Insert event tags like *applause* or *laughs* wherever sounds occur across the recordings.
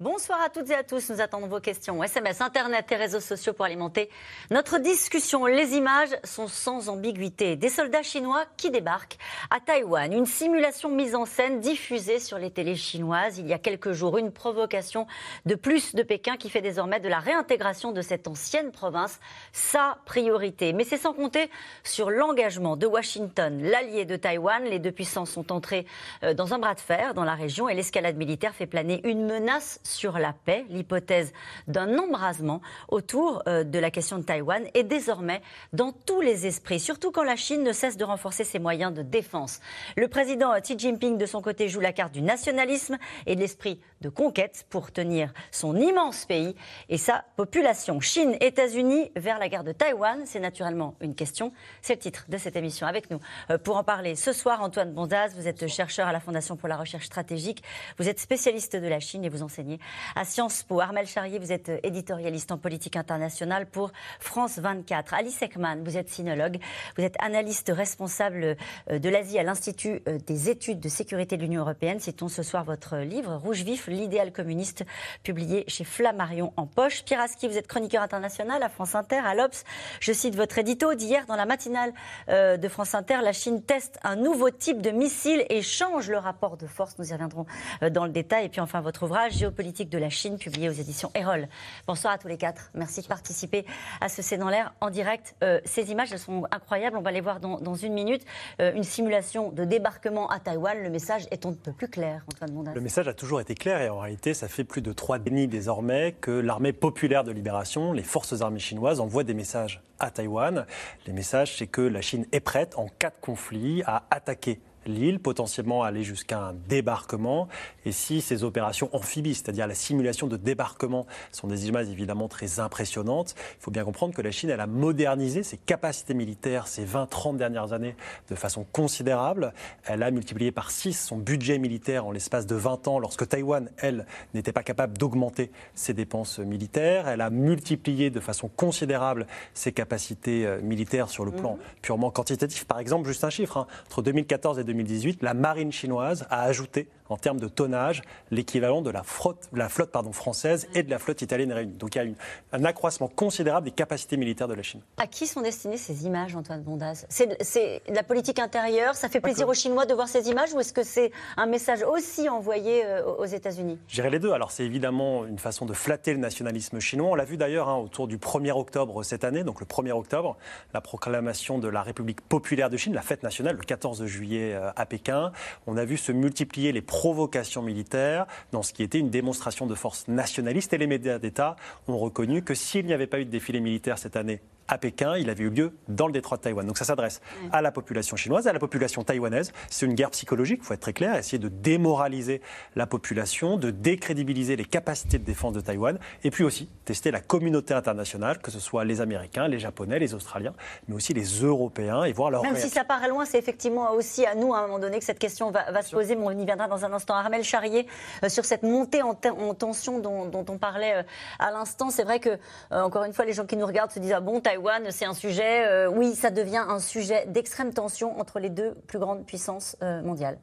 Bonsoir à toutes et à tous. Nous attendons vos questions. SMS, Internet et réseaux sociaux pour alimenter notre discussion. Les images sont sans ambiguïté. Des soldats chinois qui débarquent à Taïwan. Une simulation mise en scène diffusée sur les télés chinoises il y a quelques jours. Une provocation de plus de Pékin qui fait désormais de la réintégration de cette ancienne province sa priorité. Mais c'est sans compter sur l'engagement de Washington, l'allié de Taïwan. Les deux puissances sont entrées euh, dans un bras de fer dans la région et l'escalade militaire fait planer une menace sur la paix. L'hypothèse d'un embrasement autour euh, de la question de Taïwan est désormais dans tous les esprits, surtout quand la Chine ne cesse de renforcer ses moyens de défense. Le président Xi Jinping, de son côté, joue la carte du nationalisme et de l'esprit de conquête pour tenir son immense pays et sa population. Chine, États-Unis vers la guerre de Taïwan, c'est naturellement une question. C'est le titre de cette émission. Avec nous euh, pour en parler ce soir, Antoine Bondaz, vous êtes chercheur à la Fondation pour la recherche stratégique, vous êtes spécialiste de la Chine et vous enseignez à Sciences Po. Armel Charrier, vous êtes éditorialiste en politique internationale pour France 24. Alice Ekman, vous êtes sinologue, vous êtes analyste responsable euh, de l'Asie à l'Institut euh, des études de sécurité de l'Union européenne. Citons ce soir votre livre Rouge vif, l'idéal communiste, publié chez Flammarion en poche. Pierre Aski, vous êtes chroniqueur international à France Inter, à l'Obs. Je cite votre édito d'hier dans la matinale euh, de France Inter. La Chine teste un nouveau type de missile et change le rapport de force. Nous y reviendrons dans le détail. Et puis enfin, votre ouvrage Géopolitique de la Chine, publié aux éditions Erol. Bonsoir à tous les quatre. Merci de participer à ce C'est dans l'air en direct. Euh, ces images, elles sont incroyables. On va les voir dans, une minute. Euh, une simulation de débarquement à Taïwan. Le message est un peu plus clair, Antoine. Le message a toujours été clair et en réalité, ça fait plus de trois décennies désormais que l'armée populaire de libération, les forces armées chinoises, envoient des messages à Taïwan. Les messages, c'est que la Chine est prête, en cas de conflit, à attaquer l'île, potentiellement aller jusqu'à un débarquement. Et si ces opérations amphibies, c'est-à-dire la simulation de débarquement, sont des images évidemment très impressionnantes, il faut bien comprendre que la Chine, elle a modernisé ses capacités militaires ces 20-30 dernières années de façon considérable. Elle a multiplié par 6 son budget militaire en l'espace de 20 ans, lorsque Taïwan, elle, n'était pas capable d'augmenter ses dépenses militaires. Elle a multiplié de façon considérable ses capacités euh, militaires sur le plan mhm. purement quantitatif. Par exemple, juste un chiffre, hein, entre 2014 et 2018, la marine chinoise a ajouté en termes de tonnage l'équivalent de la, flotte, la flotte pardon, française et de la flotte italienne réunie. Donc il y a un accroissement considérable des capacités militaires de la Chine. À qui sont destinées ces images, Antoine Bondaz C'est de la politique intérieure? Ça fait plaisir aux Chinois de voir ces images ou est-ce que c'est un message aussi envoyé euh, aux États-Unis? J'irai les deux. Alors c'est évidemment une façon de flatter le nationalisme chinois. On l'a vu d'ailleurs hein, autour du 1er octobre cette année, donc le 1er octobre, la proclamation de la République populaire de Chine, la fête nationale, le 14 juillet euh, à Pékin. On a vu se multiplier les provocation militaire dans ce qui était une démonstration de force nationaliste. Et les médias d'État ont reconnu que s'il n'y avait pas eu de défilé militaire cette année à Pékin, il avait eu lieu dans le détroit de Taïwan. Donc ça s'adresse à la population chinoise, à la population taïwanaise. C'est une guerre psychologique, il faut être très clair, essayer de démoraliser la population, de décrédibiliser les capacités de défense de Taïwan, et puis aussi tester la communauté internationale, que ce soit les Américains, les Japonais, les Australiens, mais aussi les Européens, et voir leur Même si ça paraît loin, c'est effectivement aussi à nous, à un moment donné, que cette question va, se poser, mais on y viendra dans un instant. Armel Charrier, euh, sur cette montée en, tension dont, on parlait euh, à l'instant, c'est vrai que, euh, encore une fois, les gens qui nous regardent se disent, ah bon, Taïwan, c'est un sujet, euh, oui, ça devient un sujet d'extrême tension entre les deux plus grandes puissances euh, mondiales.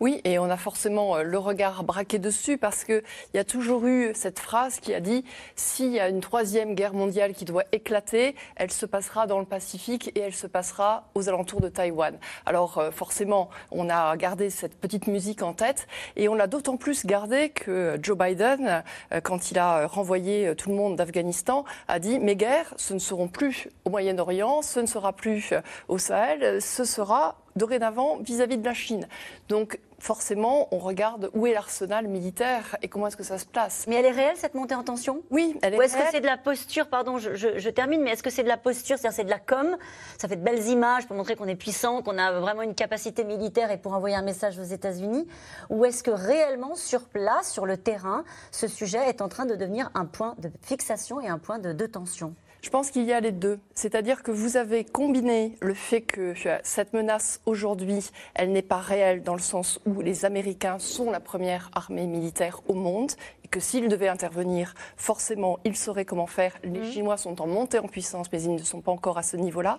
Oui, et on a forcément euh, le regard braqué dessus parce qu'il y a toujours eu cette phrase qui a dit s'il y a une troisième guerre mondiale qui doit éclater, elle se passera dans le Pacifique et elle se passera aux alentours de Taïwan. Alors forcément, on a gardé cette petite musique en tête et on l'a d'autant plus gardé que Joe Biden, quand il a renvoyé tout le monde d'Afghanistan, a dit mes guerres, ce ne seront plus au Moyen-Orient, ce ne sera plus au Sahel, ce sera dorénavant vis-à-vis de la Chine. Donc forcément, on regarde où est l'arsenal militaire et comment est-ce que ça se place. Mais elle est réelle, cette montée en tension? Oui, elle est Ou est-ce que c'est de la posture Pardon, je, termine, mais est-ce que c'est de la posture C'est-à-dire c'est de la com? Ça fait de belles images pour montrer qu'on est puissant, qu'on a vraiment une capacité militaire et pour envoyer un message aux États-Unis? Ou est-ce que réellement, sur place, sur le terrain, ce sujet est en train de devenir un point de fixation et un point de, de tension? Je pense qu'il y a les deux. C'est-à-dire que vous avez combiné le fait que cette menace aujourd'hui, elle n'est pas réelle dans le sens où les Américains sont la première armée militaire au monde et que s'ils devaient intervenir, forcément, ils sauraient comment faire. Les mmh. Chinois sont en montée en puissance, mais ils ne sont pas encore à ce niveau-là.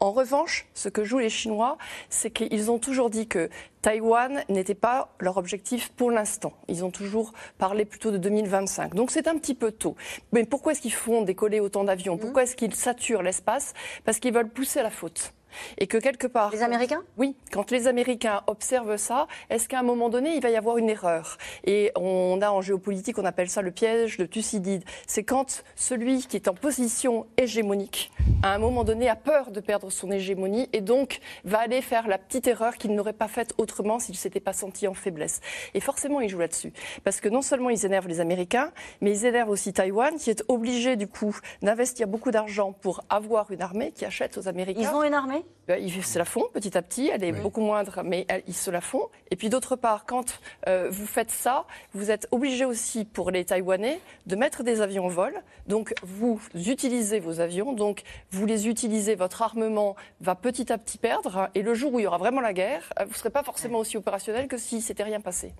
En revanche, ce que jouent les Chinois, c'est qu'ils ont toujours dit que Taïwan n'était pas leur objectif pour l'instant. Ils ont toujours parlé plutôt de 2025. Donc c'est un petit peu tôt. Mais pourquoi est-ce qu'ils font décoller autant d'avions? Pourquoi mmh. est-ce qu'ils saturent l'espace? Parce qu'ils veulent pousser la faute. Et que quelque part. Les Américains? Oui, quand les Américains observent ça, est-ce qu'à un moment donné, il va y avoir une erreur? Et on a en géopolitique, on appelle ça le piège de Thucydide. C'est quand celui qui est en position hégémonique, à un moment donné, a peur de perdre son hégémonie et donc va aller faire la petite erreur qu'il n'aurait pas faite autrement s'il ne s'était pas senti en faiblesse. Et forcément, il joue là-dessus. Parce que non seulement ils énervent les Américains, mais ils énervent aussi Taïwan, qui est obligé, du coup, d'investir beaucoup d'argent pour avoir une armée qui achète aux Américains. Ils ont une armée? Ben, ils se la font petit à petit, elle est beaucoup moindre, mais ils se la font. Et puis d'autre part, quand euh, vous faites ça, vous êtes obligé aussi pour les Taïwanais de mettre des avions en vol. Donc vous utilisez vos avions, donc vous les utilisez, votre armement va petit à petit perdre. Et le jour où il y aura vraiment la guerre, vous ne serez pas forcément aussi opérationnel que si c'était rien passé.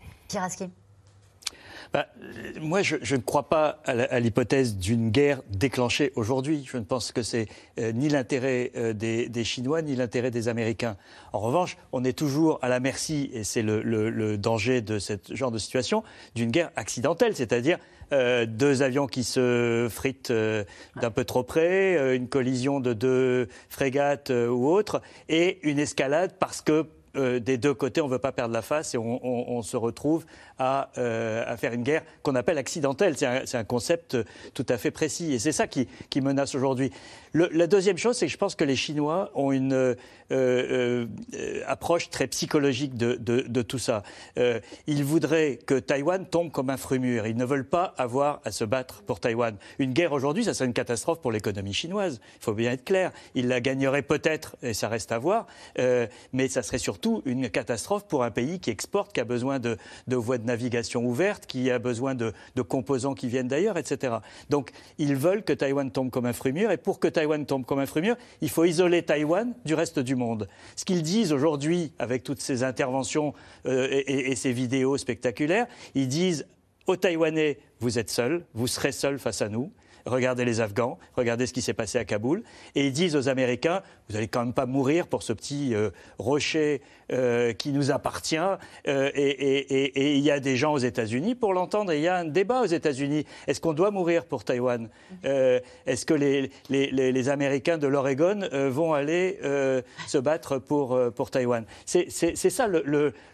Bah, moi, je, ne crois pas à l'hypothèse d'une guerre déclenchée aujourd'hui. Je ne pense que c'est euh, ni l'intérêt euh, des, Chinois ni l'intérêt des Américains. En revanche, on est toujours à la merci, et c'est le, danger de ce genre de situation, d'une guerre accidentelle, c'est-à-dire euh, deux avions qui se fritent d'un peu trop près, une collision de deux frégates ou autres, et une escalade parce que des deux côtés, on ne veut pas perdre la face et on se retrouve euh, à, faire une guerre qu'on appelle accidentelle. C'est un, concept tout à fait précis. Et c'est ça qui, menace aujourd'hui. La deuxième chose, c'est que je pense que les Chinois ont une euh, euh, approche très psychologique de, tout ça. ils voudraient que Taïwan tombe comme un fruit mûr. Ils ne veulent pas avoir à se battre pour Taïwan. Une guerre aujourd'hui, ça serait une catastrophe pour l'économie chinoise. Il faut bien être clair. Ils la gagneraient peut-être, et ça reste à voir, mais ça serait surtout une catastrophe pour un pays qui exporte, qui a besoin de, voies de navigation ouverte, qui a besoin de, composants qui viennent d'ailleurs, etc. Donc ils veulent que Taïwan tombe comme un fruit et pour que Taïwan tombe comme un fruit il faut isoler Taïwan du reste du monde. Ce qu'ils disent aujourd'hui, avec toutes ces interventions euh, et ces vidéos spectaculaires, ils disent aux Taïwanais, vous êtes seuls, vous serez seuls face à nous regardez les Afghans, regardez ce qui s'est passé à Kaboul, et ils disent aux Américains, vous n'allez quand même pas mourir pour ce petit euh, rocher euh, qui nous appartient, euh, et il y a des gens aux États-Unis pour l'entendre, et il y a un débat aux États-Unis. Est-ce qu'on doit mourir pour Taïwan? Est-ce que les, les, Américains de l'Oregon vont aller se battre pour, pour Taïwan? C'est ça le,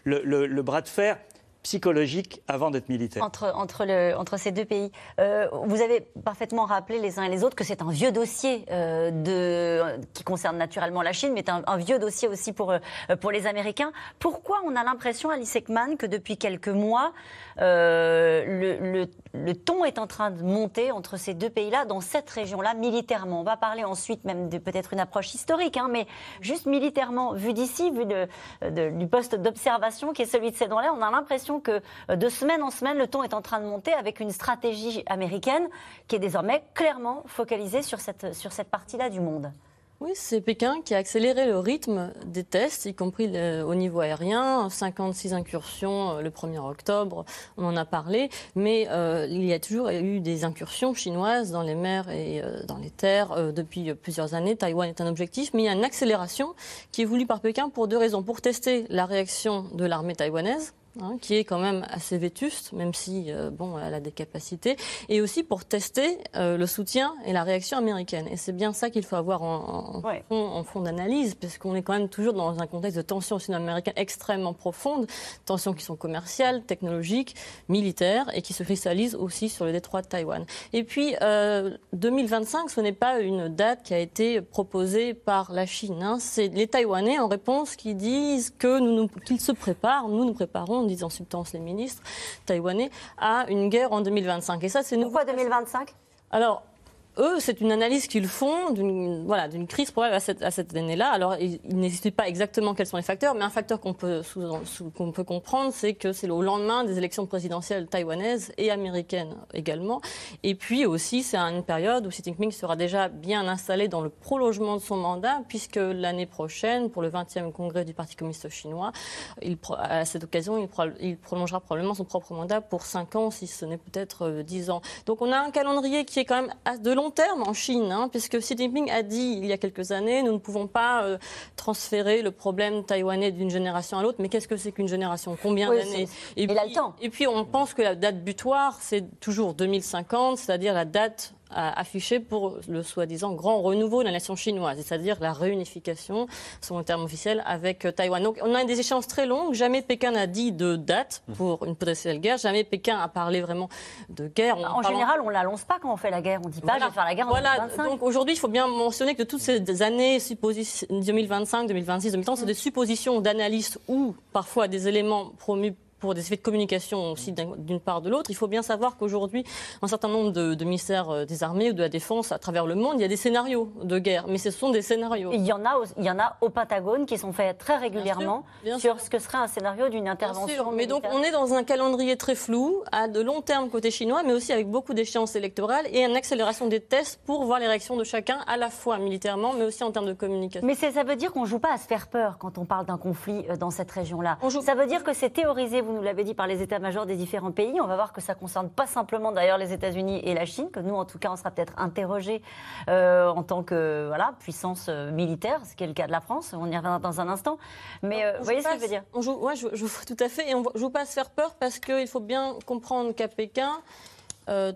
le, le bras de fer psychologique avant d'être militaire. Entre, ces deux pays. Euh, vous avez parfaitement rappelé les uns et les autres que c'est un vieux dossier euh, qui concerne naturellement la Chine, mais un, un vieux dossier aussi pour, euh, pour les Américains. Pourquoi on a l'impression, Alice Ekman, que depuis quelques mois, le, ton est en train de monter entre ces deux pays-là, dans cette région-là, militairement? On va parler ensuite même de peut-être une approche historique, hein, mais juste militairement, vu d'ici, vu du poste d'observation qui est celui de ces dons-là, on a l'impression que euh, de semaine en semaine, le ton est en train de monter avec une stratégie américaine qui est désormais clairement focalisée sur cette, partie-là du monde. Oui, c'est Pékin qui a accéléré le rythme des tests, y compris au niveau aérien. 56 incursions euh, le 1er octobre, on en a parlé. Mais euh, il y a toujours eu des incursions chinoises dans les mers et dans les terres depuis plusieurs années. Taïwan est un objectif, mais il y a une accélération qui est voulue par Pékin pour deux raisons. Pour tester la réaction de l'armée taïwanaise, Hein, qui est quand même assez vétuste, même si euh, bon, elle a des capacités, et aussi pour tester euh, le soutien et la réaction américaine. Et c'est bien ça qu'il faut avoir en, en fond, d'analyse, parce qu'on est quand même toujours dans un contexte de tensions sino-américaines extrêmement profondes, tensions qui sont commerciales, technologiques, militaires, et qui se cristallisent aussi sur le détroit de Taïwan. Et puis, euh, 2025, ce n'est pas une date qui a été proposée par la Chine. Hein. C'est les Taïwanais, en réponse, qui disent que nous, qu'ils se préparent, nous nous préparons en disant substance les ministres taïwanais, à une guerre en 2025. Et ça, c'est Pourquoi 2025 Alors, eux, c'est une analyse qu'ils font d'une voilà, crise probable à cette, à cette année-là. Alors, ils il n'expliquent pas exactement quels sont les facteurs, mais un facteur qu'on peut, qu'on peut comprendre, c'est que c'est au lendemain des élections présidentielles taïwanaises et américaines également. Et puis aussi, c'est une période où Xi Jinping sera déjà bien installé dans le prolongement de son mandat, puisque l'année prochaine, pour le 20e congrès du Parti communiste chinois, à cette occasion, il, il prolongera probablement son propre mandat pour 5 ans, si ce n'est peut-être 10 euh, ans. Donc on a un calendrier qui est quand même de long terme en Chine, hein, puisque Xi Jinping a dit il y a quelques années, nous ne pouvons pas euh, transférer le problème taïwanais d'une génération à l'autre. Mais qu'est-ce que c'est qu'une génération? Combien d'années? et, puis, et puis on pense que la date butoir, c'est toujours 2050, c'est-à-dire la date affiché pour le soi-disant grand renouveau de la nation chinoise, c'est-à-dire la réunification, selon le terme officiel, avec euh, Taïwan. Donc on a des échéances très longues. Jamais Pékin n'a dit de date pour une potentielle guerre. Jamais Pékin a parlé vraiment de guerre. En, général, on ne l'annonce pas quand on fait la guerre. On ne dit pas je vais faire la guerre en voilà. 2025. Donc aujourd'hui, il faut bien mentionner que toutes ces années 2025, 2026, 2030, c'est des suppositions d'analystes ou parfois des éléments promus pour des effets de communication aussi d'une part de l'autre. Il faut bien savoir qu'aujourd'hui, un certain nombre de, ministères euh, des armées ou de la défense à travers le monde, il y a des scénarios de guerre, mais ce sont des scénarios. il y en a, il y en a au Pentagone qui sont faits très régulièrement sur ce que serait un scénario d'une intervention. Mais donc on est dans un calendrier très flou, à de long terme côté chinois, mais aussi avec beaucoup d'échéances électorales et une accélération des tests pour voir les réactions de chacun, à la fois militairement, mais aussi en termes de communication. Mais ça veut dire qu'on ne joue pas à se faire peur quand on parle d'un conflit euh, dans cette région-là. Ça veut dire que c'est théorisé, vous nous l'avez dit, par les états-majors des différents pays. On va voir que ça concerne pas simplement d'ailleurs les États-Unis et la Chine, que nous, en tout cas, on sera peut-être interrogés euh, en tant que voilà, puissance euh, militaire, ce qui est le cas de la France. On y reviendra dans un instant. Mais euh, vous voyez ce que je veux dire? on joue, ouais, je, je, tout à fait. Et on ne joue pas à se faire peur parce qu'il faut bien comprendre qu'à Pékin,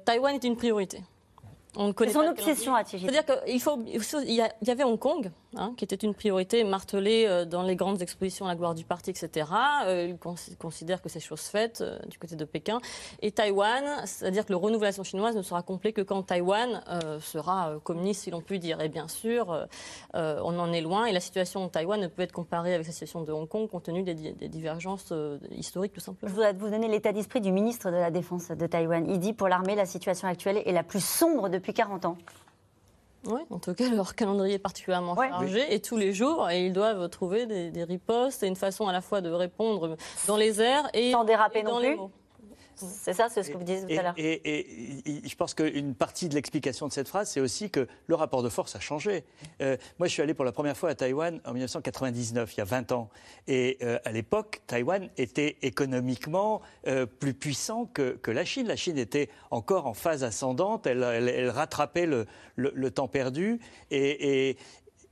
Taïwan est une priorité. C'est son obsession à Xi C'est-à-dire qu'il faut, il y avait Hong Kong, Hein, qui était une priorité martelée euh, dans les grandes expositions à la gloire du parti, etc. Euh, il considère que c'est chose faite euh, du côté de Pékin. Et Taïwan, c'est-à-dire que le renouvelation chinoise ne sera complet que quand Taïwan sera communiste, si l'on peut dire. Et bien sûr, on en est loin. Et la situation de Taïwan ne peut être comparée avec la situation de Hong Kong compte tenu des, des divergences historiques, tout simplement. Je voudrais vous donner l'état d'esprit du ministre de la Défense de Taïwan. Il dit pour l'armée, la situation actuelle est la plus sombre depuis 40 ans. Oui, en tout cas, leur calendrier est particulièrement chargé et tous les jours, et ils doivent trouver des, ripostes et une façon à la fois de répondre dans les airs et, Sans déraper dans les mots. C'est ça, c'est ce que vous disiez tout à l'heure. Et, je pense qu'une partie de l'explication de cette phrase, c'est aussi que le rapport de force a changé. Euh, moi, je suis allé pour la première fois à Taïwan en 1999, il y a 20 ans. Et euh, à l'époque, Taïwan était économiquement euh, plus puissant que, la Chine. La Chine était encore en phase ascendante, elle, rattrapait le, le, temps perdu. Et,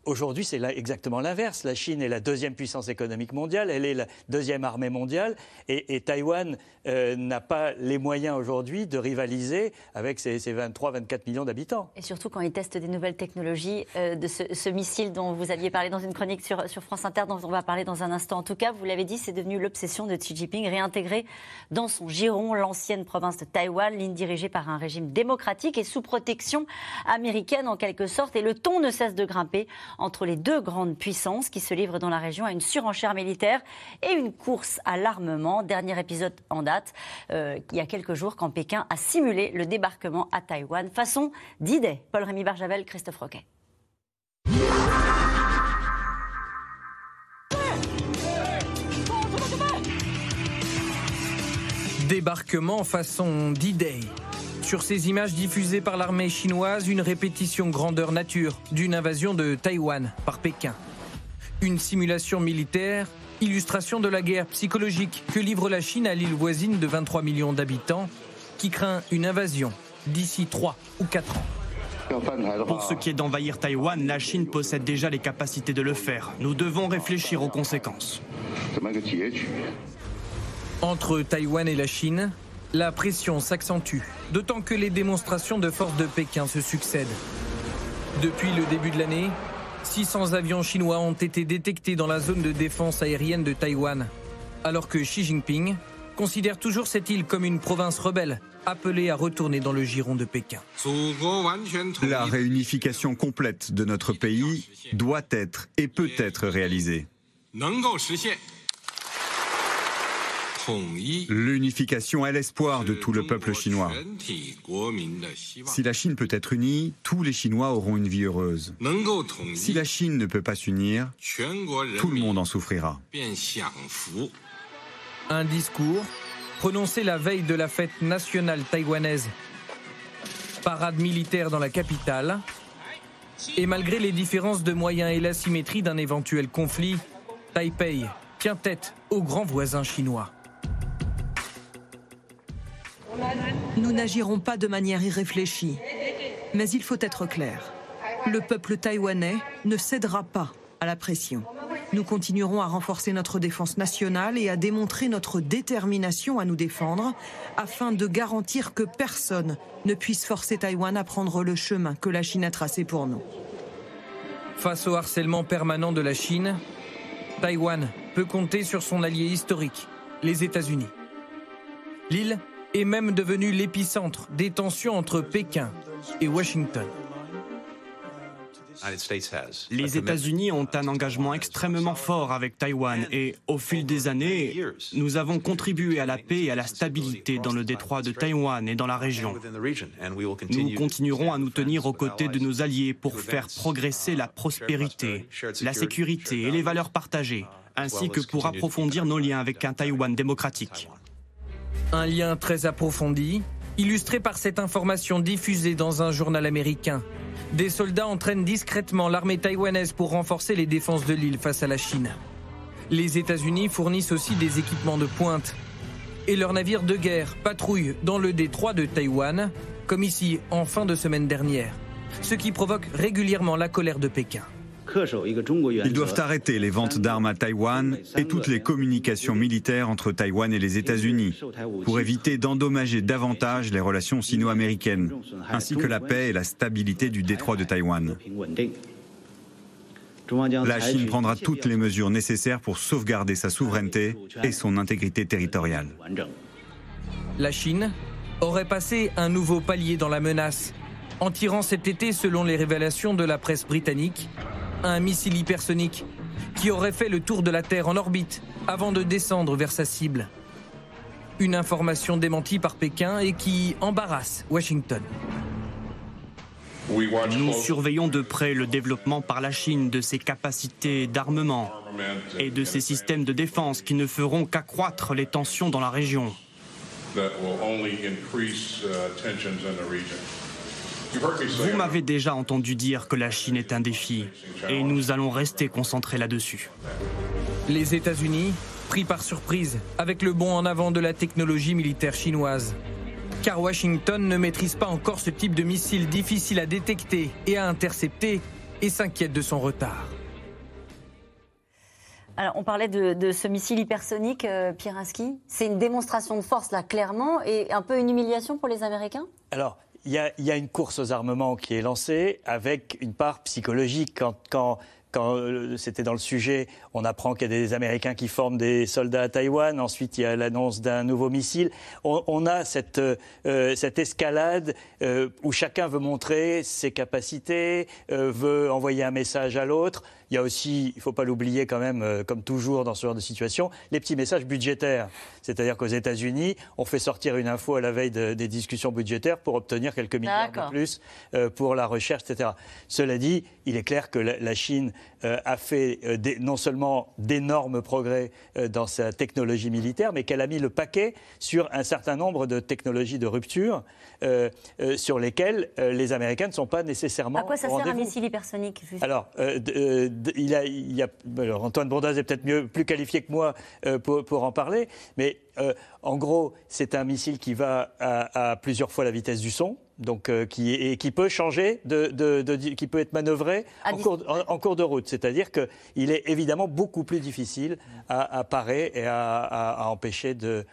Aujourd'hui, c'est exactement l'inverse. La Chine est la deuxième puissance économique mondiale, elle est la deuxième armée mondiale, et, Taïwan euh, n'a pas les moyens aujourd'hui de rivaliser avec ses, 23-24 millions d'habitants. Et surtout quand ils testent des nouvelles technologies, euh, de ce, missile dont vous aviez parlé dans une chronique sur, sur, France Inter, dont on va parler dans un instant. En tout cas, vous l'avez dit, c'est devenu l'obsession de Xi Jinping, réintégrer dans son giron l'ancienne province de Taïwan, ligne dirigée par un régime démocratique et sous protection américaine en quelque sorte. Et le ton ne cesse de grimper entre les deux grandes puissances qui se livrent dans la région à une surenchère militaire et une course à l'armement. Dernier épisode en date, euh, il y a quelques jours, quand Pékin a simulé le débarquement à Taïwan façon d'idée. Paul-Rémy Barjavel, Christophe Roquet. Débarquement façon D-Day. Sur ces images diffusées par l'armée chinoise, une répétition grandeur nature d'une invasion de Taïwan par Pékin. Une simulation militaire, illustration de la guerre psychologique que livre la Chine à l'île voisine de 23 millions d'habitants, qui craint une invasion d'ici 3 ou 4 ans. Pour ce qui est d'envahir Taïwan, la Chine possède déjà les capacités de le faire. Nous devons réfléchir aux conséquences. Entre Taïwan et la Chine, la pression s'accentue, d'autant que les démonstrations de force de Pékin se succèdent. Depuis le début de l'année, 600 avions chinois ont été détectés dans la zone de défense aérienne de Taïwan, alors que Xi Jinping considère toujours cette île comme une province rebelle, appelée à retourner dans le giron de Pékin. La réunification complète de notre pays doit être et peut être réalisée. L'unification est l'espoir de tout le peuple chinois. Si la Chine peut être unie, tous les Chinois auront une vie heureuse. Si la Chine ne peut pas s'unir, tout le monde en souffrira. Un discours prononcé la veille de la fête nationale taïwanaise. Parade militaire dans la capitale. Et malgré les différences de moyens et l'asymétrie d'un éventuel conflit, Taipei tient tête aux grands voisins chinois. Nous n'agirons pas de manière irréfléchie. Mais il faut être clair. Le peuple taïwanais ne cédera pas à la pression. Nous continuerons à renforcer notre défense nationale et à démontrer notre détermination à nous défendre afin de garantir que personne ne puisse forcer Taïwan à prendre le chemin que la Chine a tracé pour nous. Face au harcèlement permanent de la Chine, Taïwan peut compter sur son allié historique, les États-Unis. L'île est même devenue l'épicentre des tensions entre Pékin et Washington. Les États-Unis ont un engagement extrêmement fort avec Taïwan et au fil des années, nous avons contribué à la paix et à la stabilité dans le détroit de Taïwan et dans la région. Nous continuerons à nous tenir aux côtés de nos alliés pour faire progresser la prospérité, la sécurité et les valeurs partagées, ainsi que pour approfondir nos liens avec un Taïwan démocratique. Un lien très approfondi, illustré par cette information diffusée dans un journal américain. Des soldats entraînent discrètement l'armée taïwanaise pour renforcer les défenses de l'île face à la Chine. Les États-Unis fournissent aussi des équipements de pointe. Et leurs navires de guerre patrouillent dans le détroit de Taïwan, comme ici en fin de semaine dernière, ce qui provoque régulièrement la colère de Pékin. Ils doivent arrêter les ventes d'armes à Taïwan et toutes les communications militaires entre Taïwan et les États-Unis pour éviter d'endommager davantage les relations sino-américaines, ainsi que la paix et la stabilité du détroit de Taïwan. La Chine prendra toutes les mesures nécessaires pour sauvegarder sa souveraineté et son intégrité territoriale. La Chine aurait passé un nouveau palier dans la menace en tirant cet été, selon les révélations de la presse britannique, un missile hypersonique qui aurait fait le tour de la Terre en orbite avant de descendre vers sa cible. Une information démentie par Pékin et qui embarrasse Washington. Nous surveillons de près le développement par la Chine de ses capacités d'armement et de ses systèmes de défense qui ne feront qu'accroître les tensions dans la région. Vous m'avez déjà entendu dire que la Chine est un défi et nous allons rester concentrés là-dessus. Les États-Unis, pris par surprise avec le bond en avant de la technologie militaire chinoise. Car Washington ne maîtrise pas encore ce type de missile difficile à détecter et à intercepter et s'inquiète de son retard. Alors, on parlait de, ce missile hypersonique, euh, C'est une démonstration de force, là, clairement, et un peu une humiliation pour les Américains? Alors, il y, a une course aux armements qui est lancée avec une part psychologique. Quand, euh, c'était dans le sujet, on apprend qu'il y a des Américains qui forment des soldats à Taïwan. Ensuite, il y a l'annonce d'un nouveau missile. On, a cette, euh, cette escalade euh, où chacun veut montrer ses capacités, veut envoyer un message à l'autre. Il y a aussi, il ne faut pas l'oublier quand même, euh, comme toujours dans ce genre de situation, les petits messages budgétaires. C'est-à-dire qu'aux États-Unis, on fait sortir une info à la veille des discussions budgétaires pour obtenir quelques milliards de plus euh, pour la recherche, etc. Cela dit, il est clair que la, Chine euh, a fait non seulement d'énormes progrès dans sa technologie militaire, mais qu'elle a mis le paquet sur un certain nombre de technologies de rupture sur lesquelles les Américains ne sont pas nécessairement. À quoi ça sert un missile hypersonique Alors, il a, il a, alors Antoine Bondaz est peut-être mieux, plus qualifié que moi euh, pour, pour, en parler, mais euh, en gros, c'est un missile qui va à, plusieurs fois la vitesse du son, donc euh, qui, et qui peut changer, de, de, qui peut être manœuvré en cours, en, cours, de route. C'est-à-dire qu'il est évidemment beaucoup plus difficile à, parer et à, empêcher de,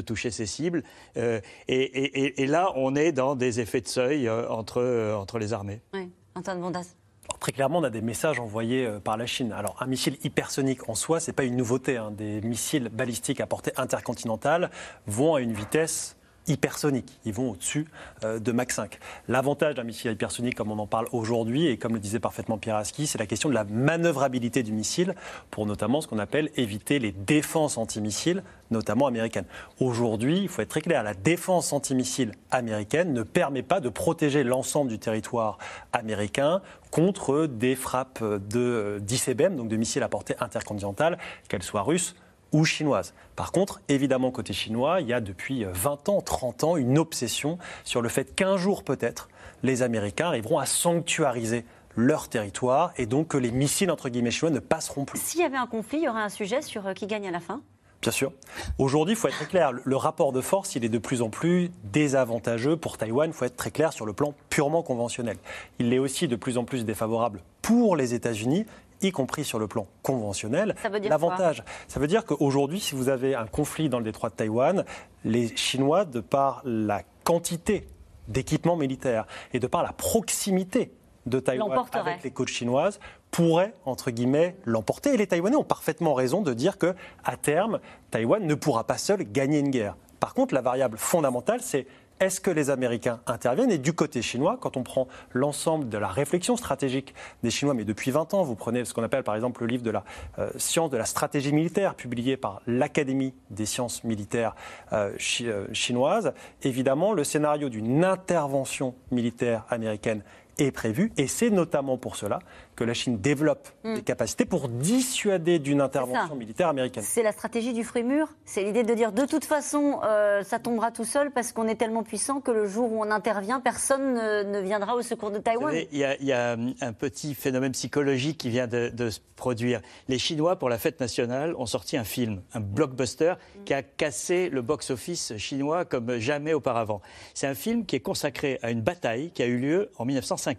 toucher ses cibles. Et, et, et, là, on est dans des effets de seuil entre, entre les armées. Oui, Antoine Bondaz très clairement, on a des messages envoyés euh, par la Chine. Alors, un missile hypersonique en soi, ce n'est pas une nouveauté. Hein. Des missiles balistiques à portée intercontinentale vont à une vitesse hypersoniques. Ils vont au-dessus de Mach 5. L'avantage d'un missile hypersonique, comme on en parle aujourd'hui, et comme le disait parfaitement Pieraski, c'est la question de la manœuvrabilité du missile pour notamment ce qu'on appelle éviter les défenses antimissiles notamment américaines. Aujourd'hui, il faut être très clair, la défense antimissile américaine ne permet pas de protéger l'ensemble du territoire américain contre des frappes de d'ICBM, donc de missiles à portée intercontinentale, qu'elles soient russes ou chinoises. Par contre, évidemment, côté chinois, il y a depuis 20 ans, 30 ans, une obsession sur le fait qu'un jour peut-être, les Américains arriveront à sanctuariser leur territoire et donc que les missiles entre guillemets chinois ne passeront plus. S'il y avait un conflit, il y aurait un sujet sur euh, qui gagne à la fin? Bien sûr. Aujourd'hui, il faut être très clair. Le rapport de force, il est de plus en plus désavantageux pour Taïwan. Il faut être très clair sur le plan purement conventionnel. Il est aussi de plus en plus défavorable pour les États-Unis y compris sur le plan conventionnel. L'avantage, ça veut dire qu'aujourd'hui, si vous avez un conflit dans le détroit de Taïwan, les Chinois, de par la quantité d'équipements militaires et de par la proximité de Taïwan avec les côtes chinoises pourrait, entre guillemets, l'emporter. Et les Taïwanais ont parfaitement raison de dire que, à terme, Taïwan ne pourra pas seul gagner une guerre. Par contre, la variable fondamentale, c'est est-ce que les Américains interviennent? Et du côté chinois, quand on prend l'ensemble de la réflexion stratégique des Chinois, mais depuis 20 ans, vous prenez ce qu'on appelle par exemple le livre de la euh, science de la stratégie militaire, publié par l'Académie des sciences militaires euh, euh, chinoises, évidemment, le scénario d'une intervention militaire américaine est prévu. Et c'est notamment pour cela que la Chine développe hmm. des capacités pour dissuader d'une intervention militaire américaine. C'est la stratégie du fruit mûr. C'est l'idée de dire de toute façon, euh, ça tombera tout seul parce qu'on est tellement puissant que le jour où on intervient, personne ne, viendra au secours de Taïwan. Il y, a un petit phénomène psychologique qui vient de, se produire. Les Chinois, pour la fête nationale, ont sorti un film, un blockbuster, qui a cassé le box-office chinois comme jamais auparavant. C'est un film qui est consacré à une bataille qui a eu lieu en 1950,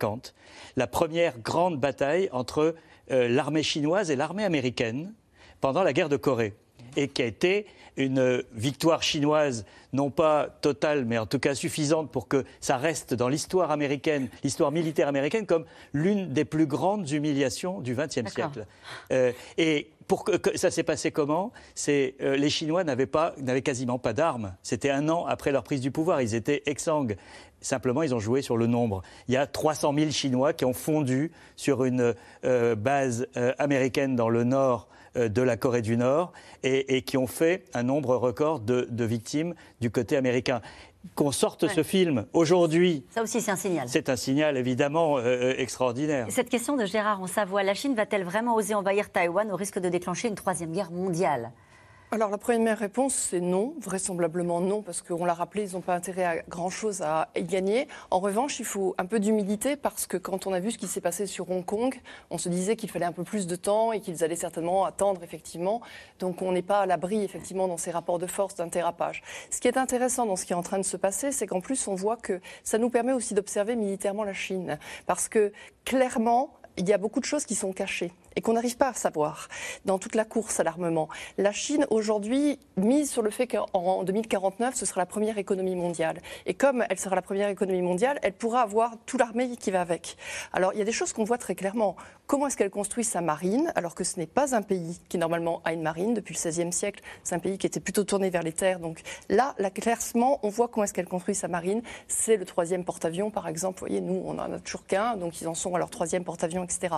la première grande bataille entre euh, l'armée chinoise et l'armée américaine pendant la guerre de Corée et qui a été une victoire chinoise, non pas totale, mais en tout cas suffisante pour que ça reste dans l'histoire américaine, l'histoire militaire américaine, comme l'une des plus grandes humiliations du XXe siècle. Euh, et pour que, ça s'est passé comment? C'est euh, les Chinois n'avaient pas, n'avaient quasiment pas d'armes. C'était un an après leur prise du pouvoir. Ils étaient exsangues. Simplement, ils ont joué sur le nombre. Il y a 300 000 Chinois qui ont fondu sur une euh, base américaine dans le nord de la Corée du Nord et, qui ont fait un nombre record de, victimes du côté américain qu'on sorte ce film aujourd'hui. Ça aussi, c'est un signal. C'est un signal évidemment euh, euh, extraordinaire. Cette question de Gérard en Savoie, la Chine va-t-elle vraiment oser envahir Taïwan au risque de déclencher une troisième guerre mondiale? Alors la première réponse, c'est non, vraisemblablement non, parce qu'on l'a rappelé, ils n'ont pas intérêt à grand-chose à y gagner. En revanche, il faut un peu d'humilité, parce que quand on a vu ce qui s'est passé sur Hong Kong, on se disait qu'il fallait un peu plus de temps et qu'ils allaient certainement attendre, effectivement. Donc on n'est pas à l'abri, effectivement, dans ces rapports de force d'un dérapage. Ce qui est intéressant dans ce qui est en train de se passer, c'est qu'en plus, on voit que ça nous permet aussi d'observer militairement la Chine. Parce que clairement, il y a beaucoup de choses qui sont cachées et qu'on n'arrive pas à savoir dans toute la course à l'armement. La Chine, aujourd'hui, mise sur le fait qu'en 2049, ce sera la première économie mondiale. Et comme elle sera la première économie mondiale, elle pourra avoir toute l'armée qui va avec. Alors, il y a des choses qu'on voit très clairement. Comment est-ce qu'elle construit sa marine, alors que ce n'est pas un pays qui, normalement, a une marine depuis le XVIe siècle? C'est un pays qui était plutôt tourné vers les terres. Donc là, clairement, on voit comment est-ce qu'elle construit sa marine. C'est le troisième porte-avions, par exemple. Vous voyez, nous, on en a toujours qu'un, donc ils en sont à leur troisième porte-avions, etc.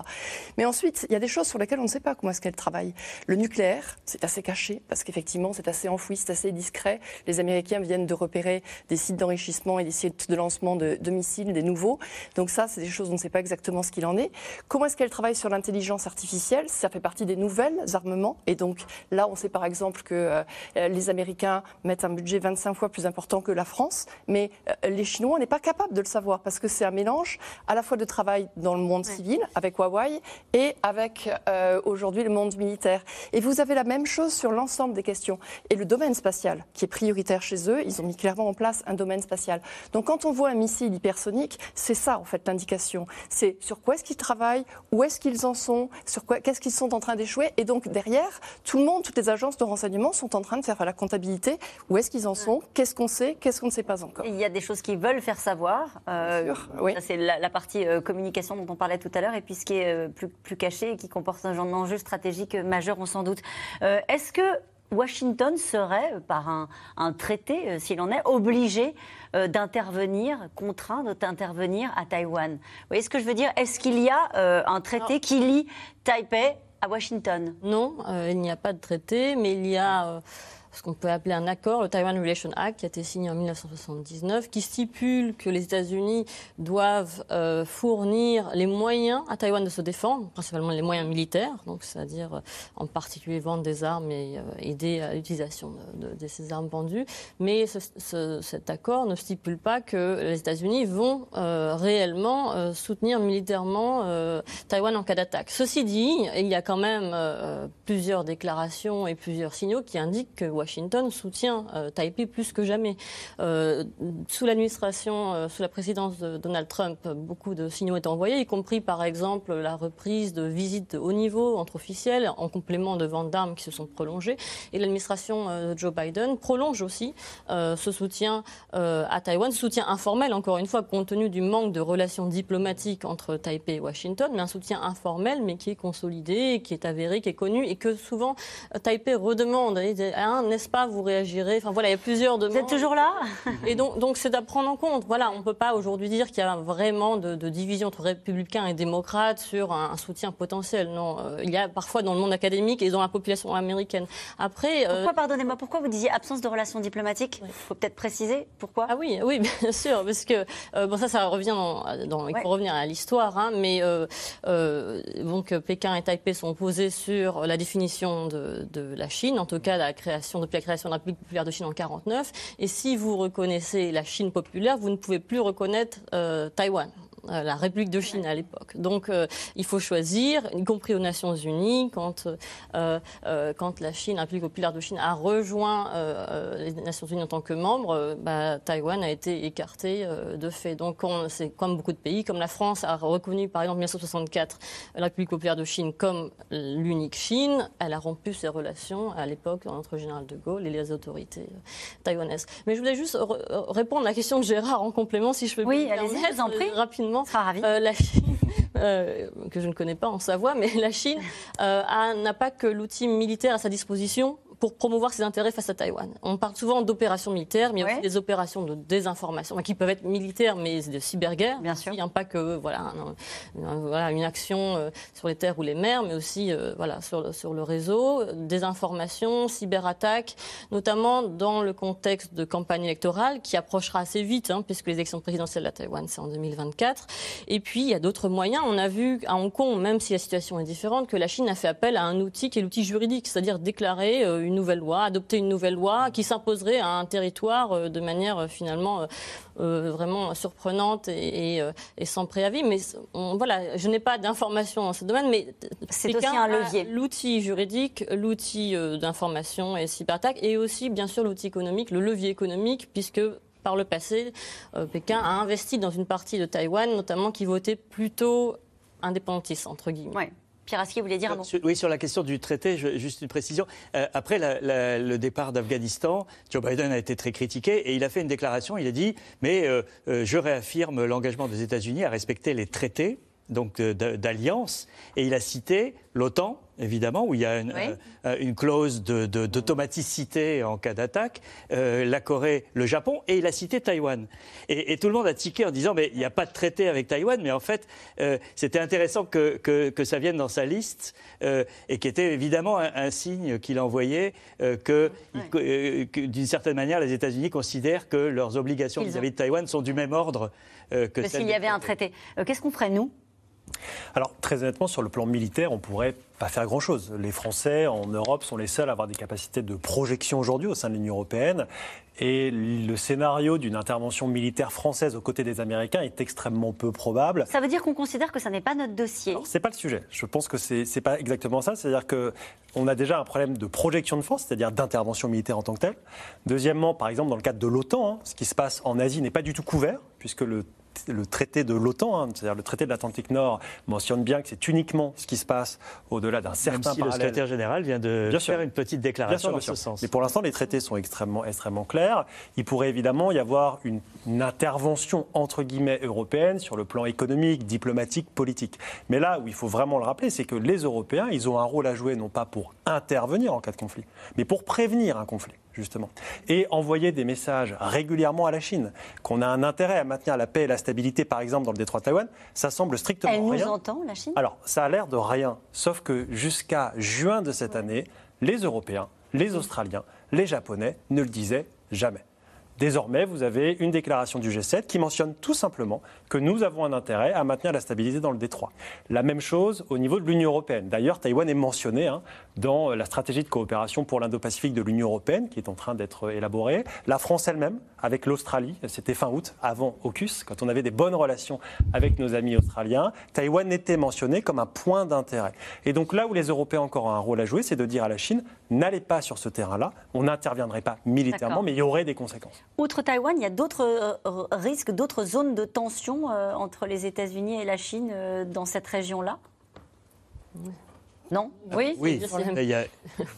Mais ensuite, il y a des choses sur lesquelles on ne sait pas comment est-ce qu'elle travaille. Le nucléaire, c'est assez caché parce qu'effectivement, c'est assez enfoui, c'est assez discret. Les Américains viennent de repérer des sites d'enrichissement et des sites de lancement de, missiles, des nouveaux. Donc ça, c'est des choses on ne sait pas exactement ce qu'il en est. Comment est-ce qu'elle travaille sur l'intelligence artificielle Ça fait partie des nouvelles armements. Et donc là, on sait par exemple que euh, les Américains mettent un budget 25 fois plus important que la France, mais euh, les Chinois, on n'est pas capable de le savoir parce que c'est un mélange à la fois de travail dans le monde civil avec Huawei et avec euh, aujourd'hui le monde militaire. Et vous avez la même chose sur l'ensemble des questions. Et le domaine spatial, qui est prioritaire chez eux, ils ont mis clairement en place un domaine spatial. Donc quand on voit un missile hypersonique, c'est ça en fait l'indication. C'est sur quoi est-ce qu'ils travaillent, où est-ce qu'ils en sont, sur quoi, qu'est-ce qu'ils sont en train d'échouer. Et donc derrière, tout le monde, toutes les agences de renseignement sont en train de faire la comptabilité. Où est-ce qu'ils en sont, qu'est-ce qu'on sait, qu'est-ce qu'on ne sait pas encore? Il y a des choses qu'ils veulent faire savoir. Euh, oui. C'est la, partie euh, communication dont on parlait tout à l'heure, et puis ce qui est plus, plus caché qui comporte un genre d'enjeu stratégique majeur, on s'en doute. Euh, est-ce que Washington serait, par un, traité, s'il en est, obligé d'intervenir, contraint d'intervenir à Taïwan. Vous voyez ce que je veux dire? Est-ce qu'il y a un traité qui lie Taipei à Washington? Non, il n'y a pas de traité, mais il y a ce qu'on peut appeler un accord, le Taiwan Relation Act, qui a été signé en 1979, qui stipule que les États-Unis doivent euh, fournir les moyens à Taïwan de se défendre, principalement les moyens militaires, donc c'est-à-dire euh, en particulier vendre des armes et euh, aider à l'utilisation de, ces armes pendues. Mais cet accord ne stipule pas que les États-Unis vont réellement soutenir militairement Taïwan en cas d'attaque. Ceci dit, il y a quand même plusieurs déclarations et plusieurs signaux qui indiquent que Washington soutient euh, Taipei plus que jamais. Euh, sous l'administration, euh, sous la présidence de Donald Trump, beaucoup de signaux étaient envoyés, y compris par exemple la reprise de visites de haut niveau entre officiels, en complément de ventes d'armes qui se sont prolongées. Et l'administration de Joe Biden prolonge aussi ce soutien à Taïwan, soutien informel, encore une fois, compte tenu du manque de relations diplomatiques entre Taipei et Washington, mais un soutien informel, mais qui est consolidé, qui est avéré, qui est connu, et que souvent Taipei redemande n'est-ce pas Vous réagirez. Enfin voilà, il y a plusieurs demandes. Vous êtes toujours là *laughs* Et donc, donc c'est à prendre en compte. Voilà, on ne peut pas aujourd'hui dire qu'il y a vraiment de, division entre républicains et démocrates sur un, soutien potentiel. Non, euh, il y a parfois dans le monde académique et dans la population américaine. Après, euh, pourquoi, pardonnez-moi, pourquoi vous disiez absence de relations diplomatiques Il faut peut-être préciser pourquoi. Ah oui, oui, *laughs* bien sûr, parce que euh, bon ça, ça revient dans, il faut revenir à l'histoire, hein, mais donc Pékin et Taipei sont posés sur la définition de, de la Chine, en tout cas la création depuis la création de la République populaire de Chine en 1949. Et si vous reconnaissez la Chine populaire, vous ne pouvez plus reconnaître euh, Taïwan. Euh, la République de Chine à l'époque. Donc euh, il faut choisir, y compris aux Nations Unies, quand, euh, quand la Chine, la République populaire de Chine, a rejoint les Nations Unies en tant que membre, bah, Taïwan a été écarté de fait. Donc c'est comme beaucoup de pays, comme la France a reconnu par exemple en 1964 la République populaire de Chine comme l'unique Chine, elle a rompu ses relations à l'époque entre le général de Gaulle et les autorités taïwanaises. Mais je voulais juste répondre à la question de Gérard en complément, si je peux oui, allez-y, en prie. rapidement euh, la Chine, *laughs* euh, que je ne connais pas en Savoie, mais la Chine euh, n'a pas que l'outil militaire à sa disposition pour promouvoir ses intérêts face à Taïwan. On parle souvent d'opérations militaires, mais aussi des opérations de désinformation, qui peuvent être militaires, mais de cyberguerre. Bien sûr. Il n'y a pas que voilà, voilà, une action euh, sur les terres ou les mers, mais aussi euh, voilà, sur, sur le réseau, désinformation, cyberattaques, notamment dans le contexte de campagne électorale qui approchera assez vite, hein, puisque les élections présidentielles à Taïwan, c'est en 2024. Et puis, il y a d'autres moyens. On a vu à Hong Kong, même si la situation est différente, que la Chine a fait appel à un outil qui est l'outil juridique, c'est-à-dire déclarer une euh, une nouvelle loi, adopter une nouvelle loi qui s'imposerait à un territoire euh, de manière euh, finalement euh, vraiment surprenante et, sans préavis. Mais voilà, je n'ai pas d'informations dans ce domaine, mais c'est aussi un levier. L'outil juridique, l'outil d'information et cyberattaque, et aussi bien sûr l'outil économique, le levier économique, puisque par le passé, Pékin a investi dans une partie de Taïwan, notamment qui votait plutôt indépendantiste, entre guillemets. Pieraski voulait dire un mot. Oui, sur la question du traité, juste une précision. Euh, après le départ d'Afghanistan, Joe Biden a été très critiqué et il a fait une déclaration. Il a dit Mais euh, euh, je réaffirme l'engagement des États-Unis à respecter les traités donc d'alliance. Et il a cité l'OTAN, évidemment, où il y a une, euh, clause d'automaticité en cas d'attaque, euh, la Corée, le Japon, et il a cité Taïwan. Et, tout le monde a tiqué en disant, mais il n'y a pas de traité avec Taïwan, mais en fait, euh, c'était intéressant que, que, ça vienne dans sa liste, et qui était évidemment un, signe qu'il envoyait que, d'une certaine manière, les États-Unis considèrent que leurs obligations vis-à-vis de Taïwan sont du même ordre que, que s'il y avait un traité. Qu'est-ce qu'on ferait, nous? Alors, très honnêtement, sur le plan militaire, on pourrait pas faire grand-chose. Les Français, en Europe, sont les seuls à avoir des capacités de projection aujourd'hui au sein de l'Union européenne. Et le scénario d'une intervention militaire française aux côtés des Américains est extrêmement peu probable. Ça veut dire qu'on considère que ça n'est pas notre dossier C'est pas le sujet. Je pense que c'est n'est pas exactement ça. C'est-à-dire qu'on a déjà un problème de projection de force, c'est-à-dire d'intervention militaire en tant que telle. Deuxièmement, par exemple, dans le cadre de l'OTAN, hein, ce qui se passe en Asie n'est pas du tout couvert, puisque le le traité de l'OTAN, hein, c'est-à-dire le traité de l'Atlantique Nord, mentionne bien que c'est uniquement ce qui se passe au, au-delà d'un certain Même si le secrétaire général vient de faire une petite déclaration dans ce sens. Mais pour l'instant, les traités sont extrêmement, extrêmement clairs. Il pourrait évidemment y avoir une, intervention entre guillemets européenne sur le plan économique, diplomatique, politique. Mais là où il faut vraiment le rappeler, c'est que les Européens, ils ont un rôle à jouer non pas pour intervenir en cas de conflit, mais pour prévenir un conflit justement, et envoyer des messages régulièrement à la Chine, qu'on a un intérêt à maintenir la paix et la stabilité, par exemple, dans le détroit de Taïwan, ça semble strictement rien. Elle nous entend, la Chine? Alors, ça a l'air de rien, sauf que jusqu'à juin de cette année, les Européens, les Australiens, les Japonais ne le disaient jamais. Désormais, vous avez une déclaration du G7 qui mentionne tout simplement que nous avons un intérêt à maintenir la stabilité dans le détroit. La même chose au niveau de l'Union européenne. D'ailleurs, Taïwan est mentionné hein, dans la stratégie de coopération pour l'Indo-Pacifique de l'Union européenne qui est en train d'être élaborée. La France elle-même, avec l'Australie, c'était fin août, avant AUKUS, quand on avait des bonnes relations avec nos amis australiens, Taïwan était mentionné comme un point d'intérêt. Et donc là où les Européens encore ont un rôle à jouer, c'est de dire à la Chine, n'allez pas sur ce terrain-là, on n'interviendrait pas militairement, mais il y aurait des conséquences. Outre Taïwan, il y a d'autres euh, risques, d'autres zones de tension euh, entre les États-Unis et la Chine euh, dans cette région-là? Non? Oui, oui. Il y a,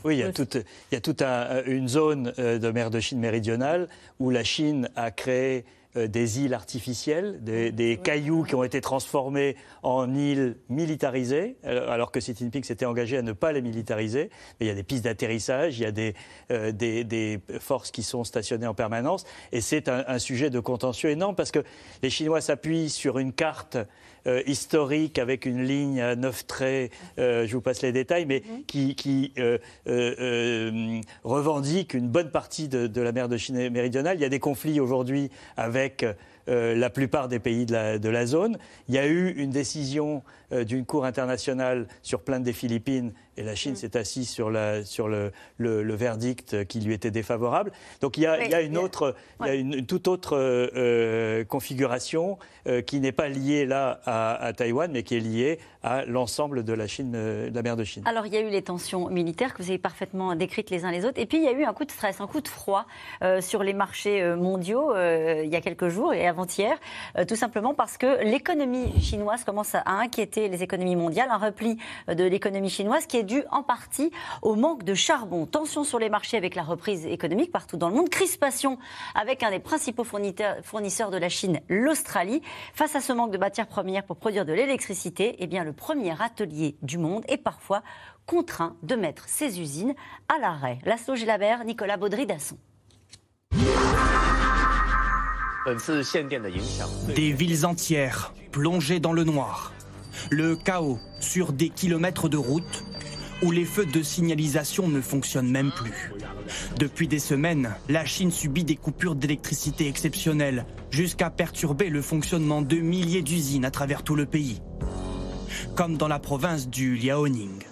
oui, il y a toute, il y a toute une zone de mer de Chine méridionale où la Chine a créé euh, des îles artificielles, des, cailloux qui ont été transformés en îles militarisées, euh, alors que Xi Jinping s'était engagé à ne pas les militariser. Mais il y a des pistes d'atterrissage, il y a des, euh, des, forces qui sont stationnées en permanence, et c'est un, sujet de contentieux énorme parce que les Chinois s'appuient sur une carte historique avec une ligne à neuf traits, je vous passe les détails, mais qui, qui revendique une bonne partie de, de la mer de Chine méridionale. Il y a des conflits aujourd'hui avec euh, la plupart des pays de la, de la, zone. Il y a eu une décision euh, d'une cour internationale sur plainte des Philippines et la Chine mm. s'est assise sur, la, sur le, le, verdict qui lui était défavorable. Donc il y a, il y a une, autre, il y a une, toute autre euh, configuration qui n'est pas liée là à, à, Taïwan, mais qui est liée à l'ensemble de la Chine, de la mer de Chine. Alors il y a eu les tensions militaires que vous avez parfaitement décrites les uns les autres, et puis il y a eu un coup de stress, un coup de froid sur les marchés mondiaux il y a quelques jours et avant-hier, tout simplement parce que l'économie chinoise commence à inquiéter les économies mondiales, un repli de l'économie chinoise qui est dû en partie au manque de charbon. Tension sur les marchés avec la reprise économique partout dans le monde, crispation avec un des principaux fournisseurs de la Chine, l'Australie. Face à ce manque de matières premières pour produire de l'électricité, eh bien le premier atelier du monde est parfois contraint de mettre ses usines à l'arrêt. Laszlo Gilabert, Nicolas Baudry-Dasson. Des villes entières plongées dans le noir. Le chaos sur des kilomètres de route où les feux de signalisation ne fonctionnent même plus. Depuis des semaines, la Chine subit des coupures d'électricité exceptionnelles, jusqu'à perturber le fonctionnement de milliers d'usines à travers tout le pays. Comme dans la province du Liaoning.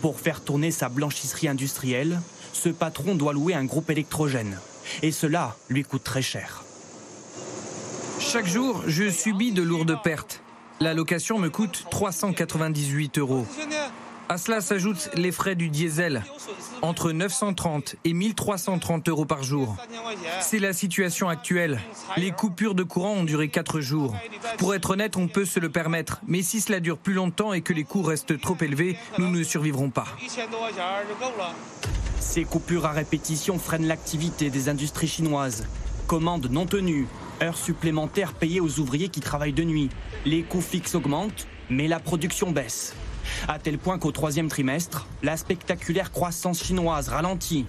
Pour faire tourner sa blanchisserie industrielle, ce patron doit louer un groupe électrogène. Et cela lui coûte très cher. Chaque jour, je subis de lourdes pertes. La location me coûte 398 euros. À cela s'ajoutent les frais du diesel, entre 930 et 1330 euros par jour. C'est la situation actuelle. Les coupures de courant ont duré 4 jours. Pour être honnête, on peut se le permettre, mais si cela dure plus longtemps et que les coûts restent trop élevés, nous ne survivrons pas. Ces coupures à répétition freinent l'activité des industries chinoises. Commandes non tenues, heures supplémentaires payées aux ouvriers qui travaillent de nuit. Les coûts fixes augmentent, mais la production baisse. À tel point qu'au troisième trimestre, la spectaculaire croissance chinoise ralentit.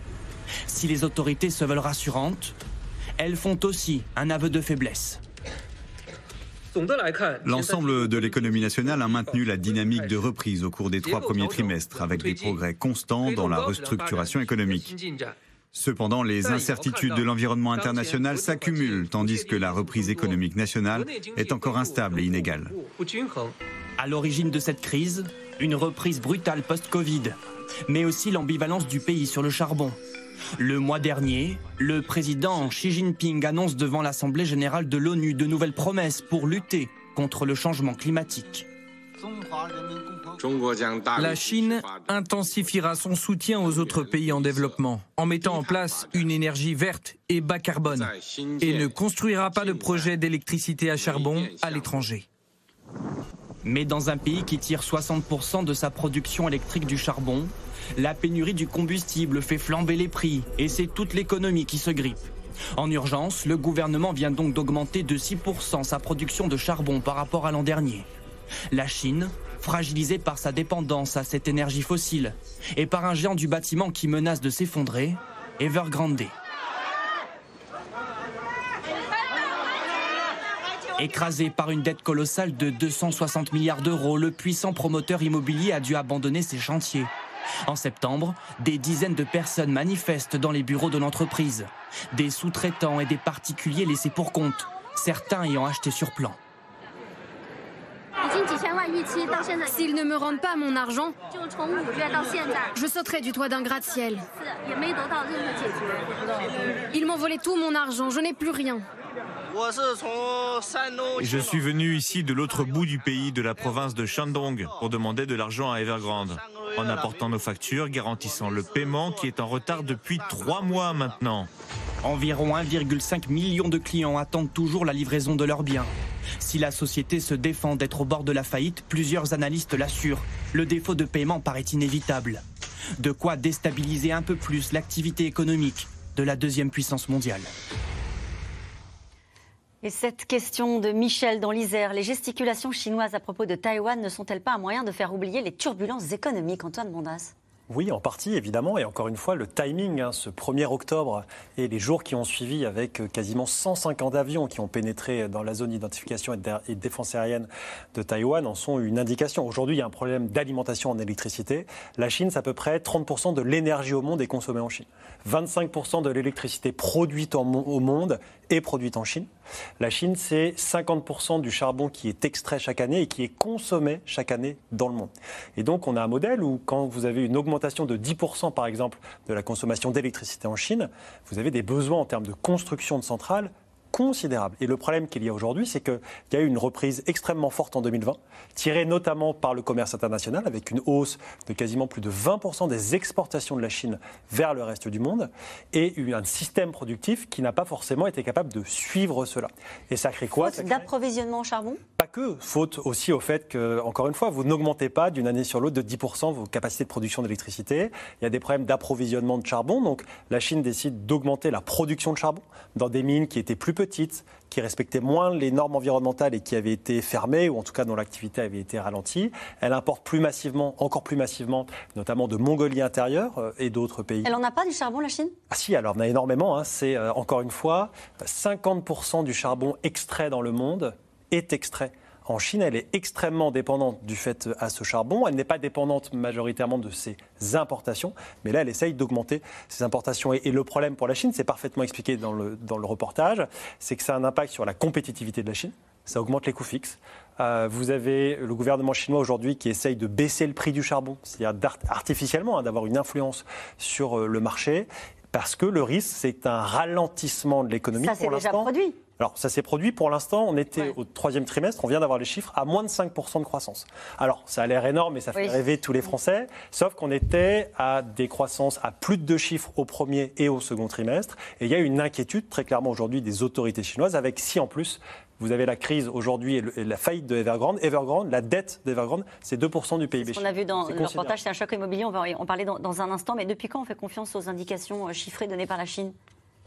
Si les autorités se veulent rassurantes, elles font aussi un aveu de faiblesse. L'ensemble de l'économie nationale a maintenu la dynamique de reprise au cours des trois premiers trimestres, avec des progrès constants dans la restructuration économique. Cependant, les incertitudes de l'environnement international s'accumulent, tandis que la reprise économique nationale est encore instable et inégale. À l'origine de cette crise, une reprise brutale post-Covid, mais aussi l'ambivalence du pays sur le charbon. Le mois dernier, le président Xi Jinping annonce devant l'Assemblée générale de l'ONU de nouvelles promesses pour lutter contre le changement climatique. La Chine intensifiera son soutien aux autres pays en développement en mettant en place une énergie verte et bas carbone et ne construira pas de projet d'électricité à charbon à l'étranger. Mais dans un pays qui tire 60% de sa production électrique du charbon, la pénurie du combustible fait flamber les prix et c'est toute l'économie qui se grippe. En urgence, le gouvernement vient donc d'augmenter de 6% sa production de charbon par rapport à l'an dernier. La Chine, fragilisée par sa dépendance à cette énergie fossile et par un géant du bâtiment qui menace de s'effondrer, Evergrande. Écrasé par une dette colossale de 260 milliards d'euros, le puissant promoteur immobilier a dû abandonner ses chantiers. En septembre, des dizaines de personnes manifestent dans les bureaux de l'entreprise. Des sous-traitants et des particuliers laissés pour compte, certains ayant acheté sur plan. S'ils ne me rendent pas mon argent, je sauterai du toit d'un gratte-ciel. Ils m'ont volé tout mon argent, je n'ai plus rien. Je suis venu ici de l'autre bout du pays, de la province de Shandong, pour demander de l'argent à Evergrande, en apportant nos factures garantissant le paiement qui est en retard depuis trois mois maintenant. Environ 1,5 million de clients attendent toujours la livraison de leurs biens. Si la société se défend d'être au bord de la faillite, plusieurs analystes l'assurent. Le défaut de paiement paraît inévitable. De quoi déstabiliser un peu plus l'activité économique de la deuxième puissance mondiale. Et cette question de Michel dans l'Isère, les gesticulations chinoises à propos de Taïwan ne sont-elles pas un moyen de faire oublier les turbulences économiques, Antoine Mondas oui, en partie, évidemment. Et encore une fois, le timing, hein, ce 1er octobre et les jours qui ont suivi, avec euh, quasiment 150 avions qui ont pénétré dans la zone d'identification et de défense aérienne de Taïwan, en sont une indication. Aujourd'hui, il y a un problème d'alimentation en électricité. La Chine, c'est à peu près 30% de l'énergie au monde est consommée en Chine. 25% de l'électricité produite au monde est produite en Chine. La Chine, c'est 50% du charbon qui est extrait chaque année et qui est consommé chaque année dans le monde. Et donc, on a un modèle où, quand vous avez une augmentation de 10%, par exemple, de la consommation d'électricité en Chine, vous avez des besoins en termes de construction de centrales considérable. Et le problème qu'il y a aujourd'hui, c'est qu'il y a eu une reprise extrêmement forte en 2020, tirée notamment par le commerce international, avec une hausse de quasiment plus de 20% des exportations de la Chine vers le reste du monde, et un système productif qui n'a pas forcément été capable de suivre cela. Et ça crée quoi? Faute d'approvisionnement en charbon? Pas que, faute aussi au fait que, encore une fois, vous n'augmentez pas d'une année sur l'autre de 10% vos capacités de production d'électricité. Il y a des problèmes d'approvisionnement de charbon, donc la Chine décide d'augmenter la production de charbon dans des mines qui étaient plus petite, qui respectait moins les normes environnementales et qui avait été fermée, ou en tout cas dont l'activité avait été ralentie. Elle importe plus massivement, encore plus massivement, notamment de Mongolie intérieure euh, et d'autres pays. Elle n'en a pas du charbon, la Chine? Ah si, alors on a énormément. Hein. C'est euh, encore une fois 50% du charbon extrait dans le monde est extrait en Chine, elle est extrêmement dépendante du fait à ce charbon. Elle n'est pas dépendante majoritairement de ses importations, mais là, elle essaye d'augmenter ses importations. Et, le problème pour la Chine, c'est parfaitement expliqué dans le, dans le reportage, c'est que ça a un impact sur la compétitivité de la Chine. Ça augmente les coûts fixes. Euh, vous avez le gouvernement chinois aujourd'hui qui essaye de baisser le prix du charbon, c'est-à-dire artificiellement hein, d'avoir une influence sur euh, le marché, parce que le risque, c'est un ralentissement de l'économie. Ça, c'est déjà produit. Alors, ça s'est produit pour l'instant. On était au troisième trimestre, on vient d'avoir les chiffres, à moins de 5% de croissance. Alors, ça a l'air énorme et ça fait rêver tous les Français, sauf qu'on était à des croissances à plus de deux chiffres au premier et au second trimestre. Et il y a une inquiétude très clairement aujourd'hui des autorités chinoises avec si en plus vous avez la crise aujourd'hui et, la faillite de Evergrande. Evergrande, la dette d'Evergrande, c'est 2% du PIB. Ce qu'on a vu dans le reportage, c'est un choc immobilier. On va en parler dans, dans, un instant. Mais depuis quand on fait confiance aux indications chiffrées données par la Chine?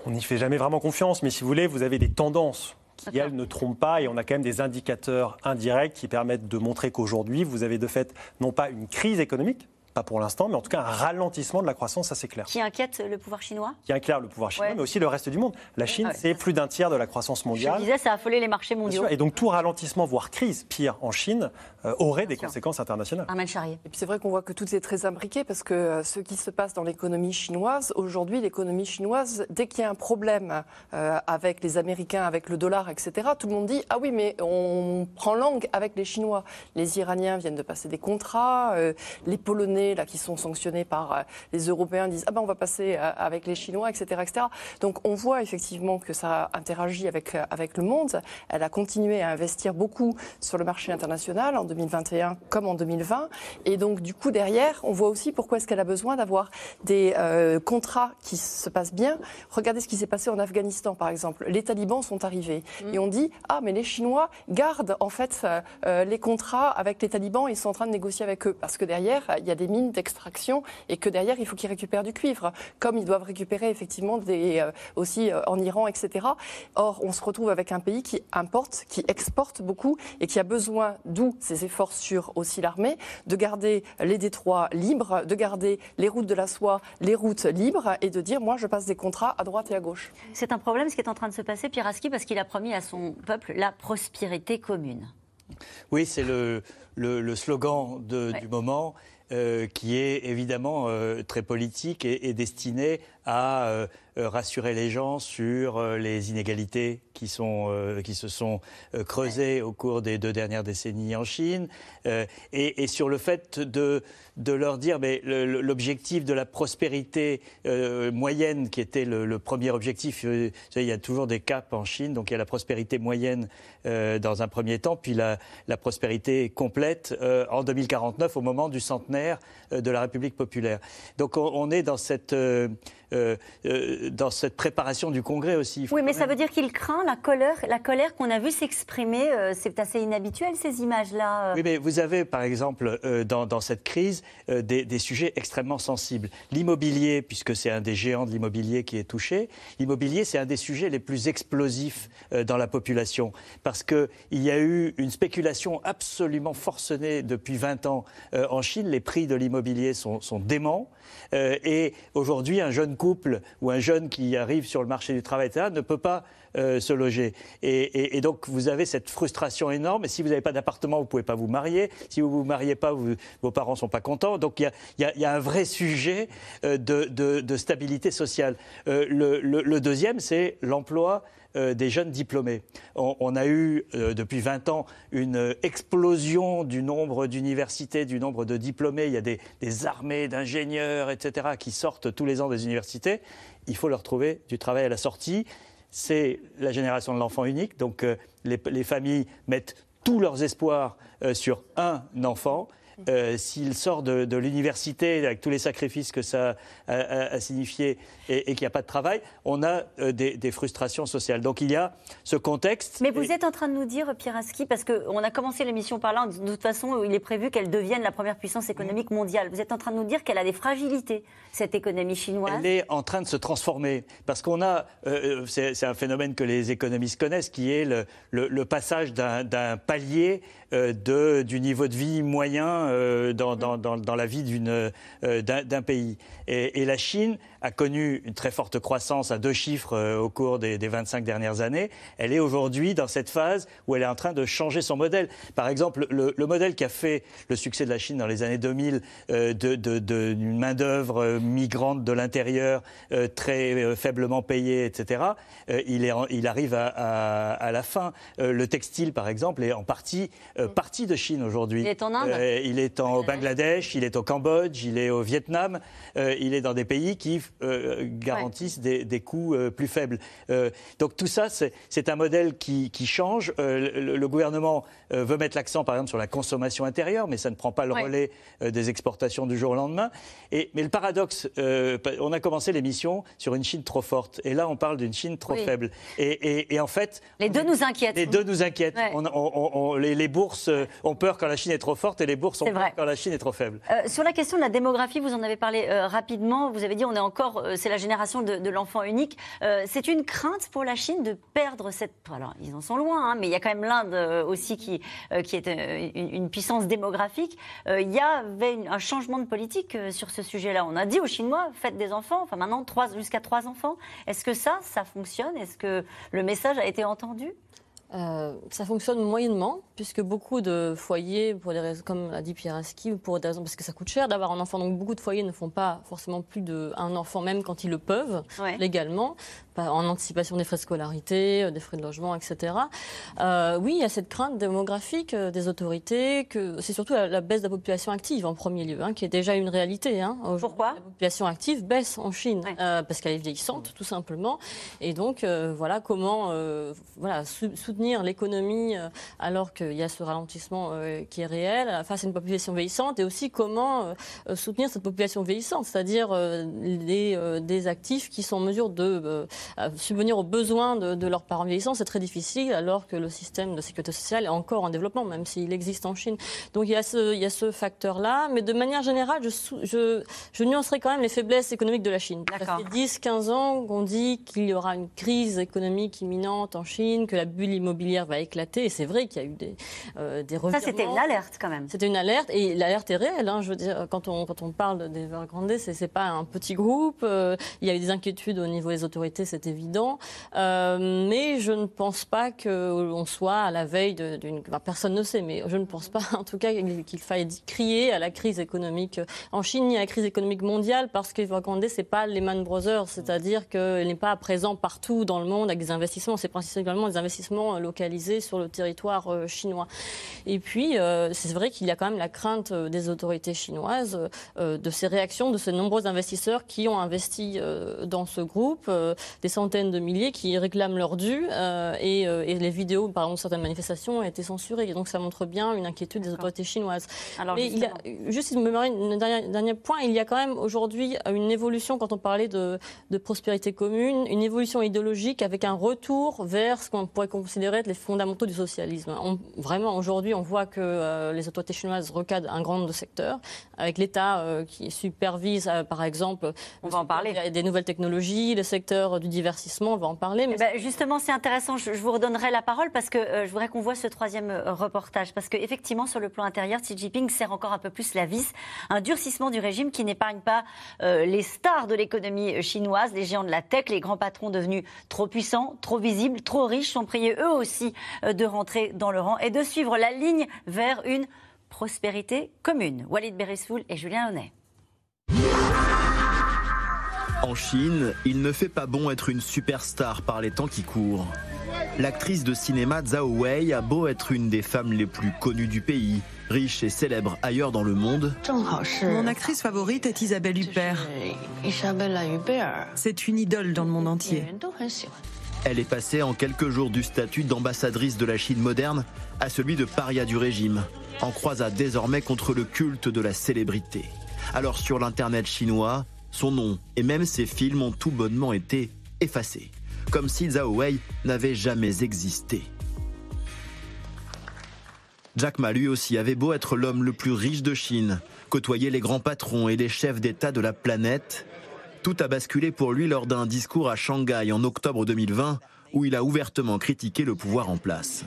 On n'y fait jamais vraiment confiance, mais si vous voulez, vous avez des tendances qui, elles, ne trompent pas, et on a quand même des indicateurs indirects qui permettent de montrer qu'aujourd'hui, vous avez de fait non pas une crise économique, pas pour l'instant, mais en tout cas un ralentissement de la croissance, ça c'est clair. Qui inquiète le pouvoir chinois Qui inquiète le pouvoir chinois, mais aussi le reste du monde. La Chine, ah c'est plus d'un tiers de la croissance mondiale. Je disais, ça a affolé les marchés mondiaux. Et donc tout ralentissement, voire crise, pire en Chine, euh, aurait des conséquences internationales. Armel Charrier. Et puis c'est vrai qu'on voit que tout est très imbriqué parce que euh, ce qui se passe dans l'économie chinoise, aujourd'hui, l'économie chinoise, dès qu'il y a un problème euh, avec les Américains, avec le dollar, etc., tout le monde dit Ah oui, mais on prend langue avec les Chinois. Les Iraniens viennent de passer des contrats, les Polonais là, qui sont sanctionnés par les Européens, disent ah ben on va passer avec les Chinois, etc., etc. Donc on voit effectivement que ça interagit avec avec le monde. Elle a continué à investir beaucoup sur le marché international en 2021 comme en 2020, et donc du coup derrière, on voit aussi pourquoi est-ce qu'elle a besoin d'avoir des contrats qui se passent bien. Regardez ce qui s'est passé en Afghanistan, par exemple. Les talibans sont arrivés mm. et on dit ah mais les Chinois gardent en fait euh, euh, les contrats avec les talibans et ils sont en train de négocier avec eux parce que derrière il y a des mines d'extraction et que derrière il faut qu'ils récupèrent du cuivre, comme ils doivent récupérer effectivement des, euh, aussi en Iran, etc. Or on se retrouve avec un pays qui importe, qui exporte beaucoup et qui a besoin, d'où ces efforts sur aussi l'armée, de garder les détroits libres, de garder les routes de la soie, les routes libres et de dire moi je passe des contrats à droite et à gauche. C'est un problème ce qui est en train de se passer, Piraski, parce qu'il a promis à son peuple la prospérité commune. Oui, c'est le, le, slogan du moment. Euh, qui est évidemment euh, très politique et, destiné à euh, rassurer les gens sur les inégalités qui, sont, qui se sont creusées au cours des deux dernières décennies en Chine, et, sur le fait de, de leur dire mais l'objectif de la prospérité moyenne, qui était le, premier objectif, il y a toujours des caps en Chine, donc il y a la prospérité moyenne dans un premier temps, puis la, la prospérité complète en 2049 au moment du centenaire euh, de la République populaire. Donc on, est dans cette, euh, euh, dans cette préparation du Congrès aussi. Oui, mais ça veut dire qu'il craint la colère, la colère qu'on a vue s'exprimer. c'est assez inhabituel ces images-là. Oui, mais vous avez par exemple dans, dans, cette crise des, des, sujets extrêmement sensibles. L'immobilier, puisque c'est un des géants de l'immobilier qui est touché, l'immobilier c'est un des sujets les plus explosifs dans la population parce qu'il y a eu une spéculation absolument forcenée depuis 20 ans en Chine. Les prix de l'immobilier sont, déments. Euh, et aujourd'hui, un jeune couple ou un jeune qui arrive sur le marché du travail, etc., ne peut pas euh, se loger. Et, donc, vous avez cette frustration énorme. Si vous n'avez pas d'appartement, vous ne pouvez pas vous marier. Si vous ne vous mariez pas, vos parents ne sont pas contents. Donc, il y a, un vrai sujet euh, de, stabilité sociale. le, deuxième, c'est l'emploi euh, des jeunes diplômés. On, a eu euh, depuis 20 ans une explosion du nombre d'universités, du nombre de diplômés. Il y a des, armées d'ingénieurs, etc., qui sortent tous les ans des universités. Il faut leur trouver du travail à la sortie. C'est la génération de l'enfant unique. Donc euh, les, familles mettent tous leurs espoirs sur un enfant. Euh, s'il sort de, l'université avec tous les sacrifices que ça a, signifié et, qu'il n'y a pas de travail, on a euh, des, frustrations sociales. Donc il y a ce contexte. Mais vous êtes en train de nous dire, Pieraski, parce qu'on a commencé l'émission par là, de toute façon, il est prévu qu'elle devienne la première puissance économique mondiale. Vous êtes en train de nous dire qu'elle a des fragilités, cette économie chinoise Elle est en train de se transformer. Parce qu'on a, euh, c'est un phénomène que les économistes connaissent, qui est le passage d'un palier de, du niveau de vie moyen euh, dans, dans, la vie euh, d'un pays. Et, la Chine a connu une très forte croissance à deux chiffres euh, au cours des, 25 dernières années. Elle est aujourd'hui dans cette phase où elle est en train de changer son modèle. Par exemple, le, modèle qui a fait le succès de la Chine dans les années 2000 d'une de, main-d'œuvre migrante de l'intérieur, très faiblement payée, etc., il, est il arrive à, à, la fin. le textile, par exemple, est en partie partie de Chine aujourd'hui. Il est en Inde Il est au Bangladesh, il est au Cambodge, il est au Vietnam, euh, il est dans des pays qui euh, garantissent des, coûts euh, plus faibles. donc tout ça, c'est un modèle qui, change. Le, gouvernement veut mettre l'accent, par exemple, sur la consommation intérieure, mais ça ne prend pas le relais des exportations du jour au lendemain. Et, mais le paradoxe, on a commencé l'émission sur une Chine trop forte, et là on parle d'une Chine trop faible. Et, en fait, les deux nous inquiètent. Les deux nous inquiètent. les, les, bourses ont peur quand la Chine est trop forte, et les bourses ont peur quand la Chine est trop faible. sur la question de la démographie, vous en avez parlé rapidement. Vous avez dit on est encore, euh, c'est la génération de, l'enfant unique. Euh, c'est une crainte pour la Chine de perdre cette. Alors ils en sont loin, hein, mais il y a quand même l'Inde euh, aussi qui, qui est une, puissance démographique. il y avait un changement de politique sur ce sujet-là. On a dit aux Chinois faites des enfants. Enfin maintenant jusqu'à trois enfants. Est-ce que ça, ça fonctionne? Est-ce que le message a été entendu? Euh, ça fonctionne moyennement, puisque beaucoup de foyers, pour des raisons, comme l'a dit Pieraski, pour des raisons parce que ça coûte cher d'avoir un enfant, donc beaucoup de foyers ne font pas forcément plus d'un enfant, même quand ils le peuvent légalement, en anticipation des frais de scolarité, des frais de logement, etc. oui, il y a cette crainte démographique des autorités, que c'est surtout la, baisse de la population active en premier lieu, hein, qui est déjà une réalité. Hein. Pourquoi? La population active baisse en Chine, parce qu'elle est vieillissante, tout simplement. Et donc, voilà comment voilà, soutenir l'économie alors qu'il y a ce ralentissement qui est réel face à une population vieillissante, et aussi comment soutenir cette population vieillissante, c'est-à-dire des, actifs qui sont en mesure de subvenir aux besoins de, leurs parents vieillissants, c'est très difficile, alors que le système de sécurité sociale est encore en développement, même s'il existe en Chine. Donc il y a ce, il y a ce facteur-là, mais de manière générale, je, je, je nuancerai quand même les faiblesses économiques de la Chine. Ça fait 10-15 ans qu'on dit qu'il y aura une crise économique imminente en Chine, que la bulle immobilière va éclater, et c'est vrai qu'il y a eu des, euh, des Ça, c'était une alerte quand même. C'était une alerte, et l'alerte est réelle. Hein, je veux dire, quand on, quand on parle d'Evergrande, c'est, c'est pas un petit groupe. Euh, il y a eu des inquiétudes au niveau des autorités, c'est évident. Euh, mais je ne pense pas qu'on soit à la veille d'une... personne ne sait, mais je ne pense pas *laughs* en tout cas qu'il faille crier à la crise économique en Chine ni à la crise économique mondiale parce qu'Evergrande, ce n'est pas Lehman Brothers, c'est-à-dire qu'elle n'est pas présent partout dans le monde avec des investissements. C'est principalement des investissements localisés sur le territoire euh, chinois. Et puis, euh, c'est vrai qu'il y a quand même la crainte des autorités chinoises de ces réactions de ces nombreux investisseurs qui ont investi dans ce groupe, des centaines de milliers qui réclament leur dû euh, et, euh, et, les vidéos, par exemple, certaines manifestations ont été censurées. Et donc ça montre bien une inquiétude des autorités chinoises. Alors, Mais il a, juste, il me un dernier, dernier, point, il y a quand même aujourd'hui une évolution, quand on parlait de, de, prospérité commune, une évolution idéologique avec un retour vers ce qu'on pourrait considérer être les fondamentaux du socialisme. vraiment, aujourd'hui, on voit que euh, les autorités chinoises recadrent un grand nombre de secteurs, avec l'État qui supervise, par exemple, on va en parler. des nouvelles technologies, le secteur du on va en parler. Mais... Eh ben, justement, c'est intéressant. Je, vous redonnerai la parole parce que euh, je voudrais qu'on voit ce troisième euh, reportage. Parce qu'effectivement, sur le plan intérieur, Xi Jinping sert encore un peu plus la vis. Un durcissement du régime qui n'épargne pas euh, les stars de l'économie chinoise, les géants de la tech, les grands patrons devenus trop puissants, trop visibles, trop riches, sont priés eux aussi de rentrer dans le rang et de suivre la ligne vers une prospérité commune. Walid Beressoul et Julien Honnet. En Chine, il ne fait pas bon être une superstar par les temps qui courent. L'actrice de cinéma Zhao Wei a beau être une des femmes les plus connues du pays, riche et célèbre ailleurs dans le monde. Mon actrice favorite est Isabelle Huppert. C'est une idole dans le monde entier. Elle est passée en quelques jours du statut d'ambassadrice de la Chine moderne à celui de paria du régime, en croisade désormais contre le culte de la célébrité. Alors sur l'internet chinois, son nom et même ses films ont tout bonnement été effacés, comme si Zhao Wei n'avait jamais existé. Jack Ma lui aussi avait beau être l'homme le plus riche de Chine, côtoyer les grands patrons et les chefs d'État de la planète, tout a basculé pour lui lors d'un discours à Shanghai en octobre 2020 où il a ouvertement critiqué le pouvoir en place.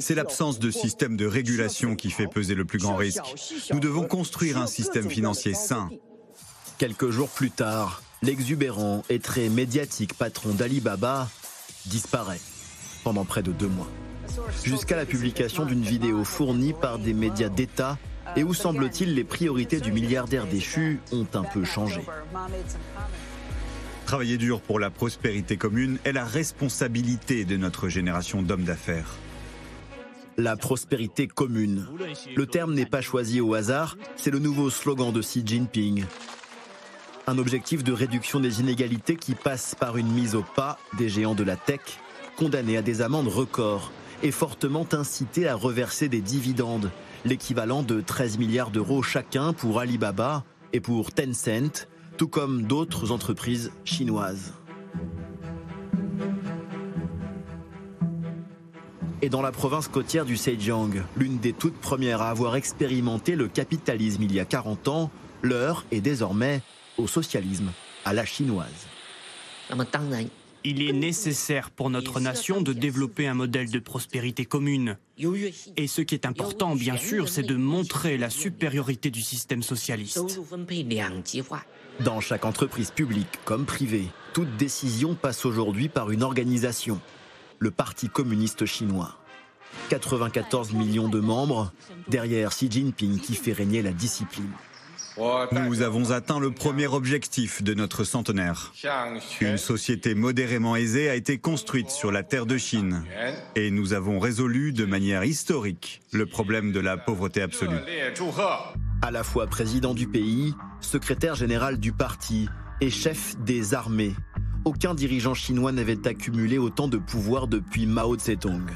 C'est l'absence de système de régulation qui fait peser le plus grand risque. Nous devons construire un système financier sain. Quelques jours plus tard, l'exubérant et très médiatique patron d'Alibaba disparaît pendant près de deux mois. Jusqu'à la publication d'une vidéo fournie par des médias d'État et où semble-t-il les priorités du milliardaire déchu ont un peu changé. Travailler dur pour la prospérité commune est la responsabilité de notre génération d'hommes d'affaires. La prospérité commune. Le terme n'est pas choisi au hasard, c'est le nouveau slogan de Xi Jinping. Un objectif de réduction des inégalités qui passe par une mise au pas des géants de la tech, condamnés à des amendes records et fortement incités à reverser des dividendes, l'équivalent de 13 milliards d'euros chacun pour Alibaba et pour Tencent, tout comme d'autres entreprises chinoises. Et dans la province côtière du Zhejiang, l'une des toutes premières à avoir expérimenté le capitalisme il y a 40 ans, l'heure est désormais au socialisme, à la chinoise. Il est nécessaire pour notre nation de développer un modèle de prospérité commune. Et ce qui est important, bien sûr, c'est de montrer la supériorité du système socialiste. Dans chaque entreprise publique comme privée, toute décision passe aujourd'hui par une organisation, le Parti communiste chinois. 94 millions de membres, derrière Xi Jinping qui fait régner la discipline. Nous avons atteint le premier objectif de notre centenaire. Une société modérément aisée a été construite sur la terre de Chine. Et nous avons résolu de manière historique le problème de la pauvreté absolue. À la fois président du pays, secrétaire général du parti et chef des armées, aucun dirigeant chinois n'avait accumulé autant de pouvoir depuis Mao Tse-tung.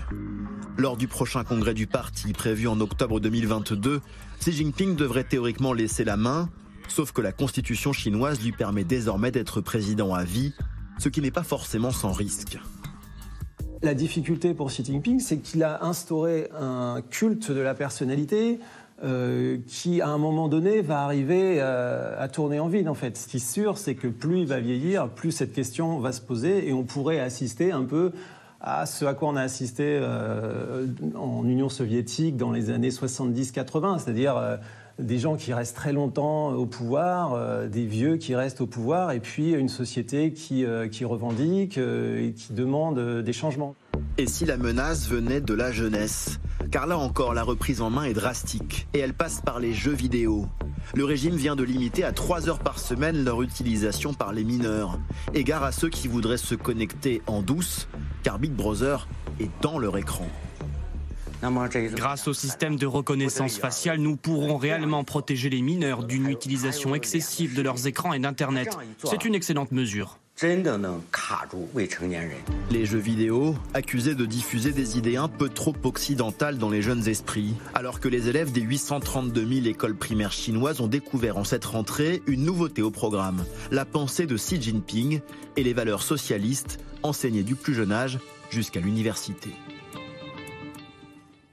Lors du prochain congrès du parti prévu en octobre 2022, Xi Jinping devrait théoriquement laisser la main, sauf que la constitution chinoise lui permet désormais d'être président à vie, ce qui n'est pas forcément sans risque. La difficulté pour Xi Jinping, c'est qu'il a instauré un culte de la personnalité, euh, qui, à un moment donné, va arriver euh, à tourner en vide, en fait. Ce qui est sûr, c'est que plus il va vieillir, plus cette question va se poser et on pourrait assister un peu à ce à quoi on a assisté euh, en Union soviétique dans les années 70-80, c'est-à-dire des gens qui restent très longtemps au pouvoir, des vieux qui restent au pouvoir, et puis une société qui, qui revendique et qui demande des changements. Et si la menace venait de la jeunesse? Car là encore, la reprise en main est drastique et elle passe par les jeux vidéo. Le régime vient de limiter à 3 heures par semaine leur utilisation par les mineurs. Égard à ceux qui voudraient se connecter en douce, car Big Brother est dans leur écran. Grâce au système de reconnaissance faciale, nous pourrons réellement protéger les mineurs d'une utilisation excessive de leurs écrans et d'Internet. C'est une excellente mesure. Les jeux vidéo, accusés de diffuser des idées un peu trop occidentales dans les jeunes esprits, alors que les élèves des 832 000 écoles primaires chinoises ont découvert en cette rentrée une nouveauté au programme, la pensée de Xi Jinping et les valeurs socialistes enseignées du plus jeune âge jusqu'à l'université.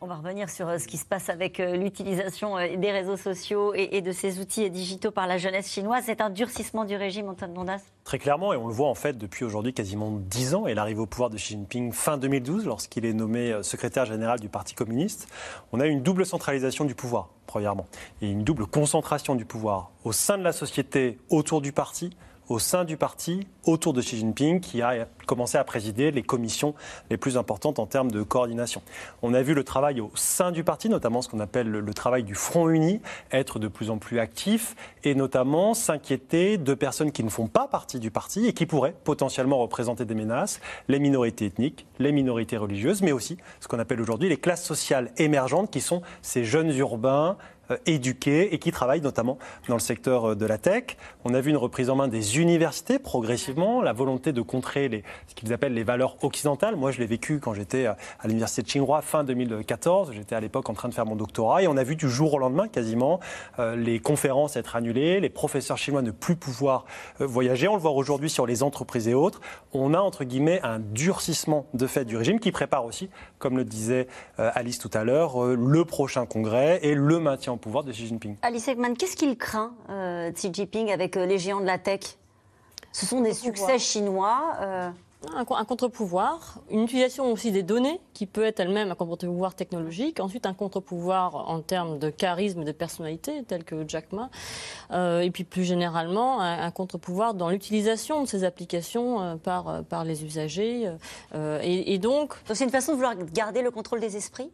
On va revenir sur euh, ce qui se passe avec euh, l'utilisation euh, des réseaux sociaux et de ces outils digitaux par la jeunesse chinoise. C'est un durcissement du régime, Antoine Bondas Très clairement, et on le voit en fait depuis aujourd'hui quasiment 10 ans, et l'arrivée au pouvoir de Xi Jinping fin 2012, lorsqu'il est nommé secrétaire général du Parti communiste, on a une double centralisation du pouvoir, premièrement, et une double concentration du pouvoir au sein de la société, autour du parti, au sein du parti autour de Xi Jinping qui a commencé à présider les commissions les plus importantes en termes de coordination. On a vu le travail au sein du parti, notamment ce qu'on appelle le, travail du Front uni, être de plus en plus actif et notamment s'inquiéter de personnes qui ne font pas partie du parti et qui pourraient potentiellement représenter des menaces, les minorités ethniques, les minorités religieuses, mais aussi ce qu'on appelle aujourd'hui les classes sociales émergentes qui sont ces jeunes urbains, éduqués et qui travaillent notamment dans le secteur euh, de la tech. On a vu une reprise en main des universités progressivement, la volonté de contrer ce qu'ils appellent les valeurs occidentales. Moi, je l'ai vécu quand j'étais euh, à l'université de Tsinghua fin 2014. J'étais à l'époque en train de faire mon doctorat et on a vu du jour au lendemain quasiment les conférences être annulées, les professeurs chinois ne plus pouvoir voyager. On le voit aujourd'hui sur les entreprises et autres. On a entre guillemets un durcissement de fait du régime qui prépare aussi, comme le disait Alice tout à l'heure, le prochain congrès et le maintien pouvoir de Xi Jinping. Alice Ekman, qu'est-ce qu'il craint, euh, Xi Jinping, avec euh, les géants de la tech? Ce sont des succès chinois. Euh. Un, contre-pouvoir, une utilisation aussi des données, qui peut être elle-même un contre-pouvoir technologique, ensuite un contre-pouvoir en termes de charisme de personnalité, tel que Jack Ma, et puis plus généralement un, contre-pouvoir dans l'utilisation de ces applications par, par les usagers. et, et donc... C'est une façon de vouloir garder le contrôle des esprits?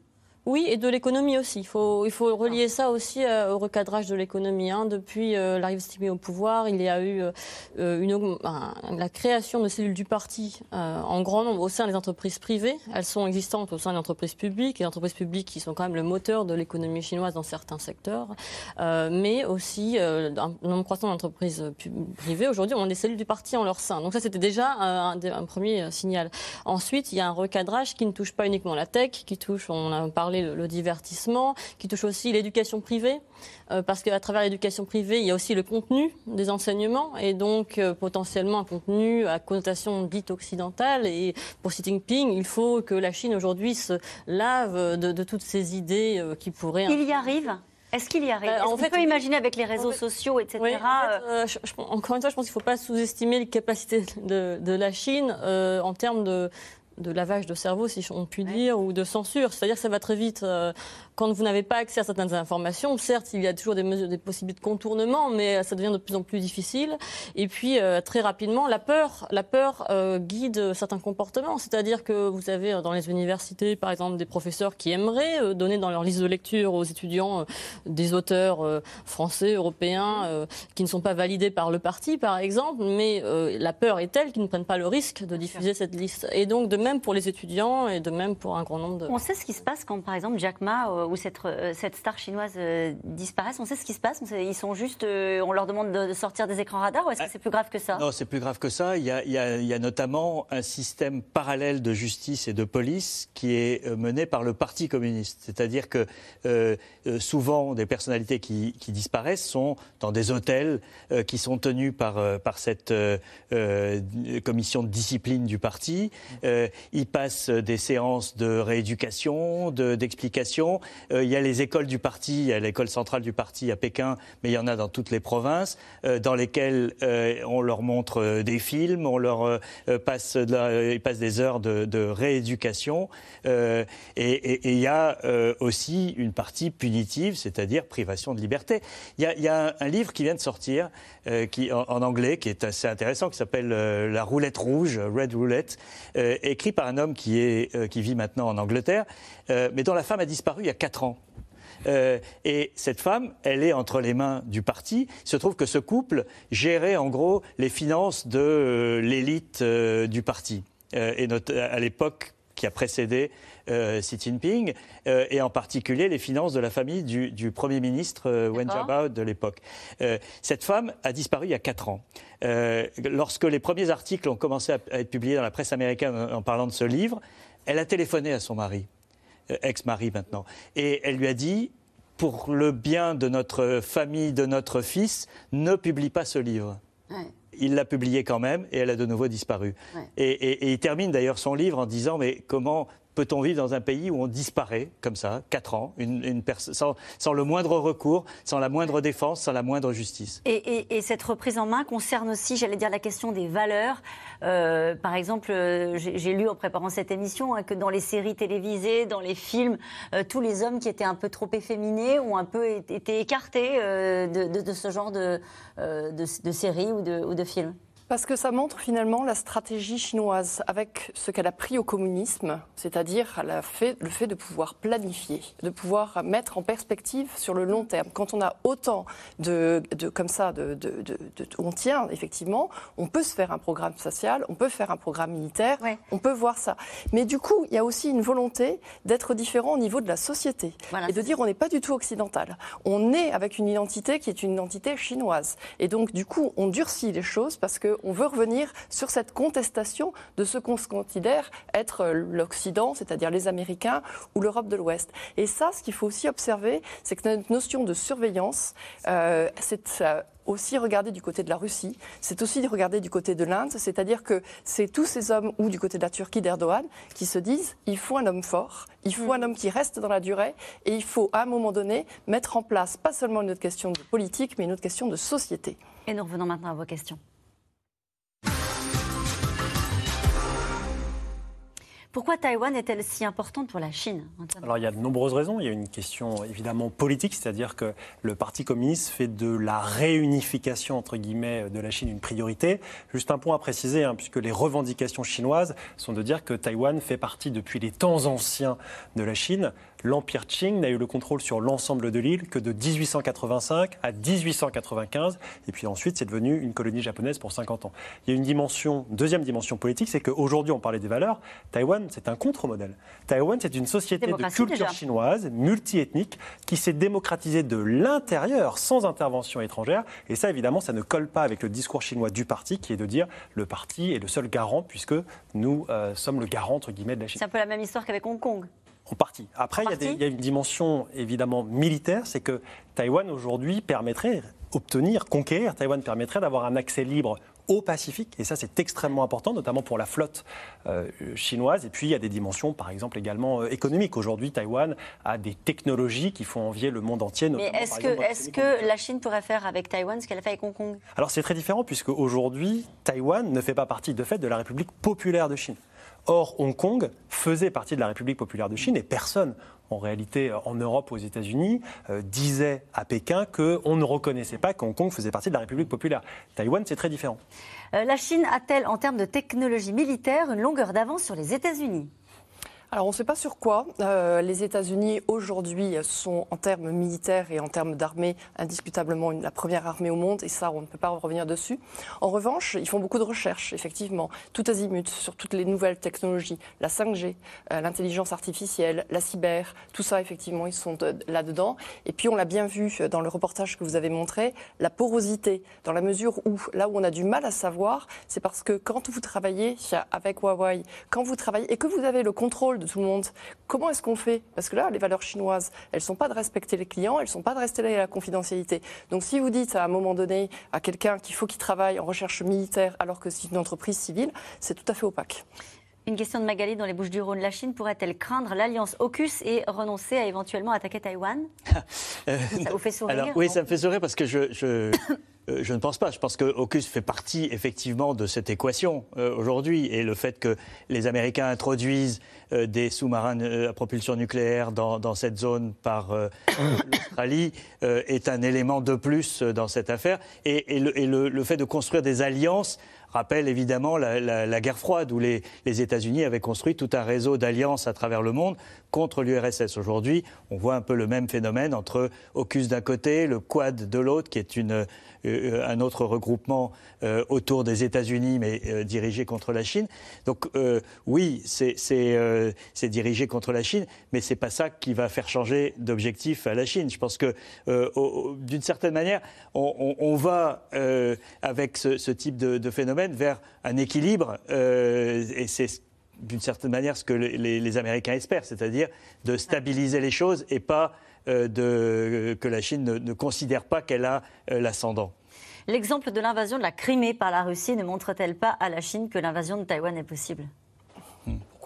Oui, et de l'économie aussi. Il faut, relier ça aussi euh, au recadrage de l'économie. Hein. Depuis euh, l'arrivée de au pouvoir, il y a eu euh, la création de cellules du parti en grand nombre au sein des entreprises privées. Elles sont existantes au sein des entreprises publiques, et les entreprises publiques qui sont quand même le moteur de l'économie chinoise dans certains secteurs, mais aussi un nombre croissant d'entreprises privées aujourd'hui ont des cellules du parti en leur sein. Donc ça, c'était déjà un, premier signal. Ensuite, il y a un recadrage qui ne touche pas uniquement la tech, qui touche, on a parlé le, divertissement, qui touche aussi l'éducation privée, euh, parce qu'à travers l'éducation privée, il y a aussi le contenu des enseignements, et donc euh, potentiellement un contenu à connotation dite occidentale. Et pour Xi Jinping, il faut que la Chine aujourd'hui se lave de, toutes ces idées euh, qui pourraient... Il y arrive est-ce qu'il y arrive? On peut imaginer avec les réseaux sociaux, etc. encore une fois, je pense qu'il ne faut pas sous-estimer les capacités de, la Chine en termes de, de lavage de cerveau, si on peut dire, ou de censure. C'est-à-dire que ça va très vite. Euh, quand vous n'avez pas accès à certaines informations, certes, il y a toujours des mesures, des possibilités de contournement, mais ça devient de plus en plus difficile. Et puis, euh, très rapidement, la peur, la peur euh, guide certains comportements. C'est-à-dire que vous avez dans les universités, par exemple, des professeurs qui aimeraient donner dans leur liste de lecture aux étudiants des auteurs français, européens, qui ne sont pas validés par le parti, par exemple, mais la peur est telle qu'ils ne prennent pas le risque de diffuser cette liste. Et donc, de même pour les étudiants et de même pour un grand nombre de... On sait ce qui se passe quand, par exemple, Jack Ma où cette, euh, cette star chinoise euh, disparaît On sait ce qui se passe Ils sont juste, euh, on leur demande de sortir des écrans radars ou est-ce que c'est plus grave que ça? Non, c'est plus grave que ça. Il y, a, il, y a, notamment un système parallèle de justice et de police qui est mené par le Parti communiste. C'est-à-dire que souvent, des personnalités qui, disparaissent sont dans des hôtels qui sont tenus par, par cette commission de discipline du parti. ils passent des séances de rééducation, d'explication. Euh, il y a les écoles du parti, il y a l'école centrale du parti à Pékin, mais il y en a dans toutes les provinces, euh, dans lesquelles euh, on leur montre des films, on leur passe, des heures de, rééducation. et, il y a aussi une partie punitive, c'est-à-dire privation de liberté. Il y a, un, livre qui vient de sortir en, anglais, qui est assez intéressant, qui s'appelle La roulette rouge, Red Roulette, écrit par un homme qui, vit maintenant en Angleterre, mais dont la femme a disparu il y a quatre ans. Euh, et cette femme, elle est entre les mains du parti. Il se trouve que ce couple gérait en gros les finances de euh, l'élite euh, du parti. et à l'époque qui a précédé Xi Jinping, et en particulier les finances de la famille du, Premier ministre Wen Jiabao de l'époque. cette femme a disparu il y a quatre ans. lorsque les premiers articles ont commencé à, être publiés dans la presse américaine en parlant de ce livre, elle a téléphoné à son mari ex-mari maintenant. Et elle lui a dit, pour le bien de notre famille, de notre fils, ne publie pas ce livre. Il l'a publié quand même et elle a de nouveau disparu. et, il termine d'ailleurs son livre en disant mais comment peut-on vivre dans un pays où on disparaît comme ça, quatre ans, une, sans, sans, le moindre recours, sans la moindre défense, sans la moindre justice? Et, cette reprise en main concerne aussi, j'allais dire, la question des valeurs. Euh, par exemple, euh, j'ai lu en préparant cette émission hein, que dans les séries télévisées, dans les films, euh, tous les hommes qui étaient un peu trop efféminés ont un peu été écartés de, ce genre de, de, séries ou de, ou de films. Parce que ça montre finalement la stratégie chinoise avec ce qu'elle a pris au communisme, c'est-à-dire le fait de pouvoir planifier, de pouvoir mettre en perspective sur le long terme. Quand on a autant de, comme ça, de, on tient effectivement, on peut se faire un programme social, on peut faire un programme militaire, on peut voir ça. Mais du coup, il y a aussi une volonté d'être différent au niveau de la société et de dire on n'est pas du tout occidental. On est avec une identité qui est une identité chinoise. Et donc, du coup, on durcit les choses parce que on veut revenir sur cette contestation de ce qu'on se considère être l'Occident, c'est-à-dire les Américains ou l'Europe de l'Ouest. Et ça, ce qu'il faut aussi observer, c'est que notre notion de surveillance, euh, c'est aussi regarder du côté de la Russie, c'est aussi regarder du côté de l'Inde, c'est-à-dire que c'est tous ces hommes, ou du côté de la Turquie d'Erdogan, qui se disent il faut un homme fort, il faut un mm. homme qui reste dans la durée, et il faut à un moment donné mettre en place pas seulement une autre question de politique, mais une autre question de société. Et nous revenons maintenant à vos questions. Pourquoi Taïwan est-elle si importante pour la Chine Alors il y a de nombreuses raisons. Il y a une question évidemment politique, c'est-à-dire que le Parti communiste fait de la réunification entre guillemets de la Chine une priorité. Juste un point à préciser, hein, puisque les revendications chinoises sont de dire que Taïwan fait partie depuis les temps anciens de la Chine l'Empire Qing n'a eu le contrôle sur l'ensemble de l'île que de 1885 à 1895. Et puis ensuite, c'est devenu une colonie japonaise pour 50 ans. Il y a une dimension, deuxième dimension politique, c'est qu'aujourd'hui, on parlait des valeurs. Taïwan, c'est un contre-modèle. Taïwan, c'est une société de culture chinoise, multiethnique, qui s'est démocratisée de l'intérieur, sans intervention étrangère. Et ça, évidemment, ça ne colle pas avec le discours chinois du parti, qui est de dire le parti est le seul garant, puisque nous euh, sommes le garant, entre guillemets, de la Chine. C'est un peu la même histoire qu'avec Hong Kong. En partie. Après, il y, a une dimension évidemment militaire, c'est que Taïwan aujourd'hui permettrait, obtenir, conquérir Taïwan permettrait d'avoir un accès libre au Pacifique, et ça c'est extrêmement important, notamment pour la flotte euh, chinoise. Et puis il y a des dimensions, par exemple, également euh, économiques. Aujourd'hui, Taïwan a des technologies qui font envier le monde entier. Mais est-ce que, est que la Chine pourrait faire avec Taïwan ce qu'elle a fait avec Hong Kong? Alors c'est très différent, puisque aujourd'hui, Taïwan ne fait pas partie de fait de la République populaire de Chine. Or, Hong Kong faisait partie de la République populaire de Chine et personne en réalité en Europe ou aux États-Unis, euh, disait à Pékin qu'on ne reconnaissait pas qu'Hong Kong faisait partie de la République populaire. Taïwan, c'est très différent. Euh, la Chine a-t-elle, en termes de technologie militaire, une longueur d'avance sur les États-Unis? Alors on ne sait pas sur quoi. Euh, les États-Unis aujourd'hui sont en termes militaires et en termes d'armée indiscutablement la première armée au monde et ça on ne peut pas revenir dessus. En revanche, ils font beaucoup de recherches effectivement, tout azimut sur toutes les nouvelles technologies, la 5G, euh, l'intelligence artificielle, la cyber, tout ça effectivement ils sont là-dedans. Et puis on l'a bien vu dans le reportage que vous avez montré, la porosité dans la mesure où là où on a du mal à savoir, c'est parce que quand vous travaillez avec Huawei, quand vous travaillez et que vous avez le contrôle de tout le monde. Comment est-ce qu'on fait? Parce que là, les valeurs chinoises, elles ne sont pas de respecter les clients, elles ne sont pas de respecter la confidentialité. Donc si vous dites à un moment donné à quelqu'un qu'il faut qu'il travaille en recherche militaire alors que c'est une entreprise civile, c'est tout à fait opaque. Une question de Magali dans les Bouches du Rhône. La Chine pourrait-elle craindre l'alliance AUKUS et renoncer à éventuellement attaquer Taïwan? *laughs* Ça vous fait sourire? Alors, Oui, ça me fait sourire parce que je, je, je ne pense pas. Je pense que AUKUS fait partie effectivement de cette équation euh, aujourd'hui. Et le fait que les Américains introduisent euh, des sous-marins à propulsion nucléaire dans, cette zone par *coughs* l'Australie est un élément de plus dans cette affaire. Et, le, fait de construire des alliances rappelle évidemment la, guerre froide où les États-Unis avaient construit tout un réseau d'alliances à travers le monde contre l'URSS. Aujourd'hui, on voit un peu le même phénomène entre AUKUS d'un côté, le Quad de l'autre, qui est euh, un autre regroupement euh, autour des États-Unis, mais euh, dirigé contre la Chine. Donc oui, c'est dirigé contre la Chine, mais c'est pas ça qui va faire changer d'objectif à la Chine. Je pense que d'une certaine manière, on, va avec ce, ce type de, de, phénomène vers un équilibre, et c'est d'une certaine manière ce que les, Américains espèrent, c'est-à-dire de stabiliser les choses et pas euh, de, que la Chine ne, ne considère pas qu'elle a euh, l'ascendant. L'exemple de l'invasion de la Crimée par la Russie ne montre-t-elle pas à la Chine que l'invasion de Taïwan est possible?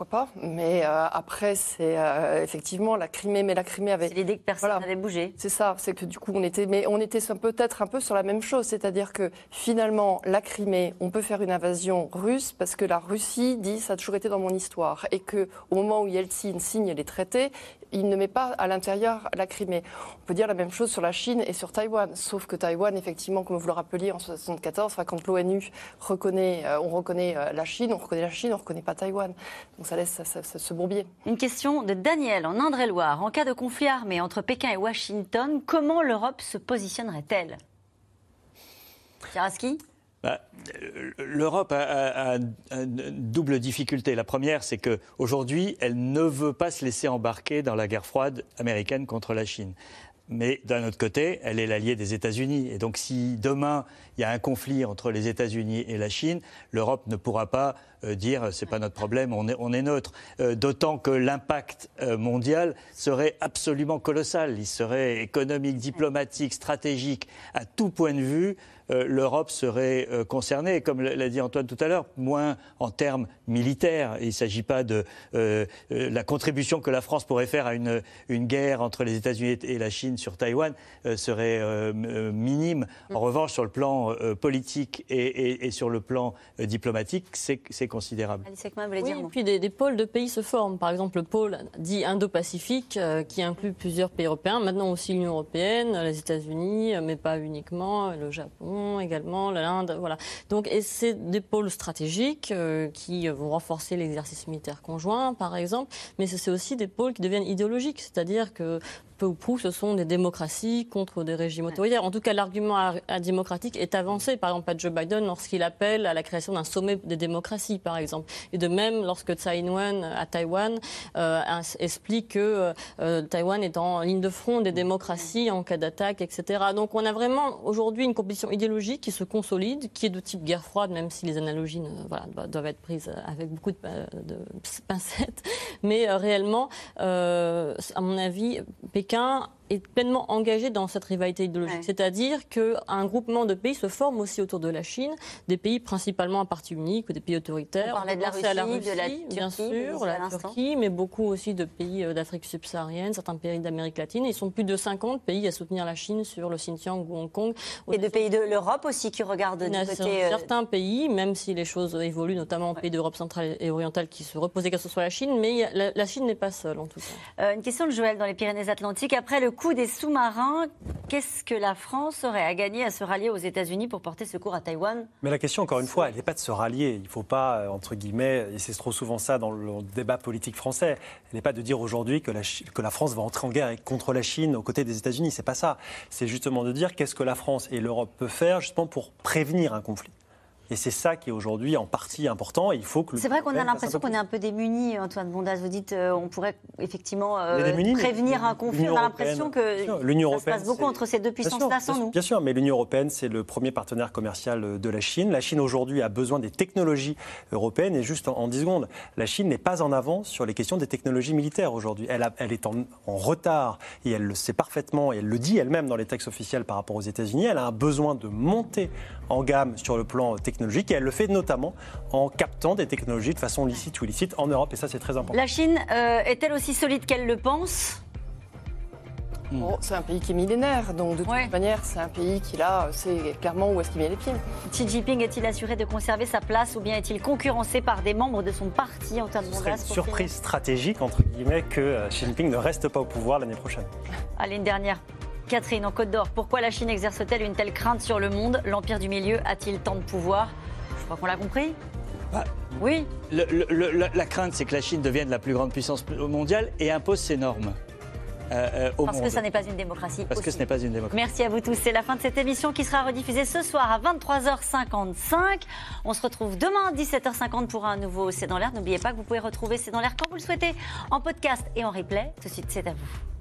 Pas. Mais euh, après, c'est euh, effectivement la Crimée. Mais la Crimée avait. C'est l'idée que personne n'avait bougé. C'est ça. C'est que du coup, on était. Mais on était peut-être un peu sur la même chose. C'est-à-dire que finalement, la Crimée, on peut faire une invasion russe parce que la Russie dit ça a toujours été dans mon histoire. Et que au moment où Yeltsin signe les traités, il ne met pas à l'intérieur la Crimée. On peut dire la même chose sur la Chine et sur Taïwan. Sauf que Taïwan, effectivement, comme vous le rappeliez en 1974, quand l'ONU reconnaît, euh, on reconnaît la Chine, on reconnaît la Chine, on ne reconnaît pas Taïwan. Donc ça laisse ce bourbier. Une question de Daniel en Indre-et-Loire. En cas de conflit armé entre Pékin et Washington, comment l'Europe se positionnerait-elle? Tiraski bah, L'Europe a, a, une double difficulté. La première, c'est qu'aujourd'hui, elle ne veut pas se laisser embarquer dans la guerre froide américaine contre la Chine. Mais d'un autre côté, elle est l'alliée des États-Unis. Et donc, si demain il y a un conflit entre les États-Unis et la Chine, l'Europe ne pourra pas dire c'est pas notre problème, on est, on est neutre. Euh, D'autant que l'impact euh, mondial serait absolument colossal. Il serait économique, diplomatique, stratégique, à tout point de vue. Euh, l'Europe serait euh, concernée, comme l'a dit Antoine tout à l'heure, moins en termes militaires. Il ne s'agit pas de euh, la contribution que la France pourrait faire à une, une guerre entre les États-Unis et la Chine sur Taïwan serait minime. En revanche, sur le plan politique et, et, et, sur le plan diplomatique, c'est considérable. Oui, et puis des, des, pôles de pays se forment. Par exemple, le pôle dit Indo-Pacifique, qui inclut plusieurs pays européens, maintenant aussi l'Union européenne, les États-Unis, mais pas uniquement, le Japon également, l'Inde, voilà. Donc, et c'est des pôles stratégiques euh, qui vont renforcer l'exercice militaire conjoint, par exemple, mais c'est aussi des pôles qui deviennent idéologiques, c'est-à-dire que peu ou prou, ce sont des démocraties contre des régimes autoritaires. En tout cas, l'argument démocratique est avancé. Par exemple, à Joe Biden, lorsqu'il appelle à la création d'un sommet des démocraties, par exemple. Et de même, lorsque Tsai Ing-wen, à Taïwan, euh, explique que euh, Taïwan est en ligne de front des démocraties en cas d'attaque, etc. Donc, on a vraiment aujourd'hui une compétition idéologique qui se consolide, qui est de type guerre froide, même si les analogies voilà, doivent être prises avec beaucoup de, de pincettes. *laughs* Mais euh, réellement, euh, à mon avis, Pékin quelqu'un est pleinement engagé dans cette rivalité idéologique. C'est-à-dire qu'un groupement de pays se forme aussi autour de la Chine, des pays principalement à parti unique ou des pays autoritaires. On parlait de la Russie, de la Turquie, bien sûr, la Turquie, mais beaucoup aussi de pays euh, d'Afrique subsaharienne, certains pays d'Amérique latine. Ils sont plus de 50 pays à soutenir la Chine sur le Xinjiang ou Hong Kong. Et de pays de l'Europe aussi qui regardent du côté... Euh, certains pays, même si les choses évoluent, notamment en pays d'Europe centrale et orientale, qui se reposaient que ce soit la Chine, mais la, Chine n'est pas seule en tout cas. Euh, une question de Joël dans les Pyrénées-Atlantiques. Après le coup des sous-marins, qu'est-ce que la France aurait à gagner à se rallier aux États-Unis pour porter secours à Taïwan? Mais la question, encore une fois, elle n'est pas de se rallier. Il ne faut pas, euh, entre guillemets, et c'est trop souvent ça dans le débat politique français, elle n'est pas de dire aujourd'hui que la, que la France va entrer en guerre contre la Chine aux côtés des États-Unis. C'est pas ça. C'est justement de dire qu'est-ce que la France et l'Europe peuvent faire justement pour prévenir un conflit. Et c'est ça qui est aujourd'hui en partie important. il faut que. C'est vrai qu'on a l'impression qu'on est un peu démunis, Antoine Bondas. Vous dites, euh, on pourrait effectivement euh, prévenir un conflit. On a l'impression que l'Union européenne se passe beaucoup entre ces deux puissances-là sans nous. Bien sûr, mais l'Union européenne, c'est le premier partenaire commercial de la Chine. La Chine aujourd'hui a besoin des technologies européennes. Et juste en, 10 secondes, la Chine n'est pas en avance sur les questions des technologies militaires aujourd'hui. Elle, elle, est en, en, retard et elle le sait parfaitement et elle le dit elle-même dans les textes officiels par rapport aux États-Unis. Elle a un besoin de monter en gamme sur le plan technologique et elle le fait notamment en captant des technologies de façon licite ou illicite en Europe et ça c'est très important. La Chine euh, est-elle aussi solide qu'elle le pense? C'est un pays qui est millénaire, donc de toute manière, c'est un pays qui, là, sait clairement où est-ce qu'il met les pieds. Xi Jinping est-il assuré de conserver sa place ou bien est-il concurrencé par des membres de son parti en termes de Ce une surprise stratégique, entre guillemets, que euh, Xi Jinping ne reste pas au pouvoir l'année prochaine. Allez, une dernière. Catherine, en Côte d'Or, pourquoi la Chine exerce-t-elle une telle crainte sur le monde? L'Empire du Milieu a-t-il tant de pouvoir? Je crois qu'on l'a compris. Bah, oui. la, crainte, c'est que la Chine devienne la plus grande puissance mondiale et impose ses normes. Euh, euh, Parce que ça n'est pas une démocratie. Parce que ce n'est pas une démocratie. Merci à vous tous. C'est la fin de cette émission qui sera rediffusée ce soir à 23h55. On se retrouve demain à 17h50 pour un nouveau C'est dans l'air. N'oubliez pas que vous pouvez retrouver C'est dans l'air quand vous le souhaitez en podcast et en replay. Tout de suite, c'est à vous.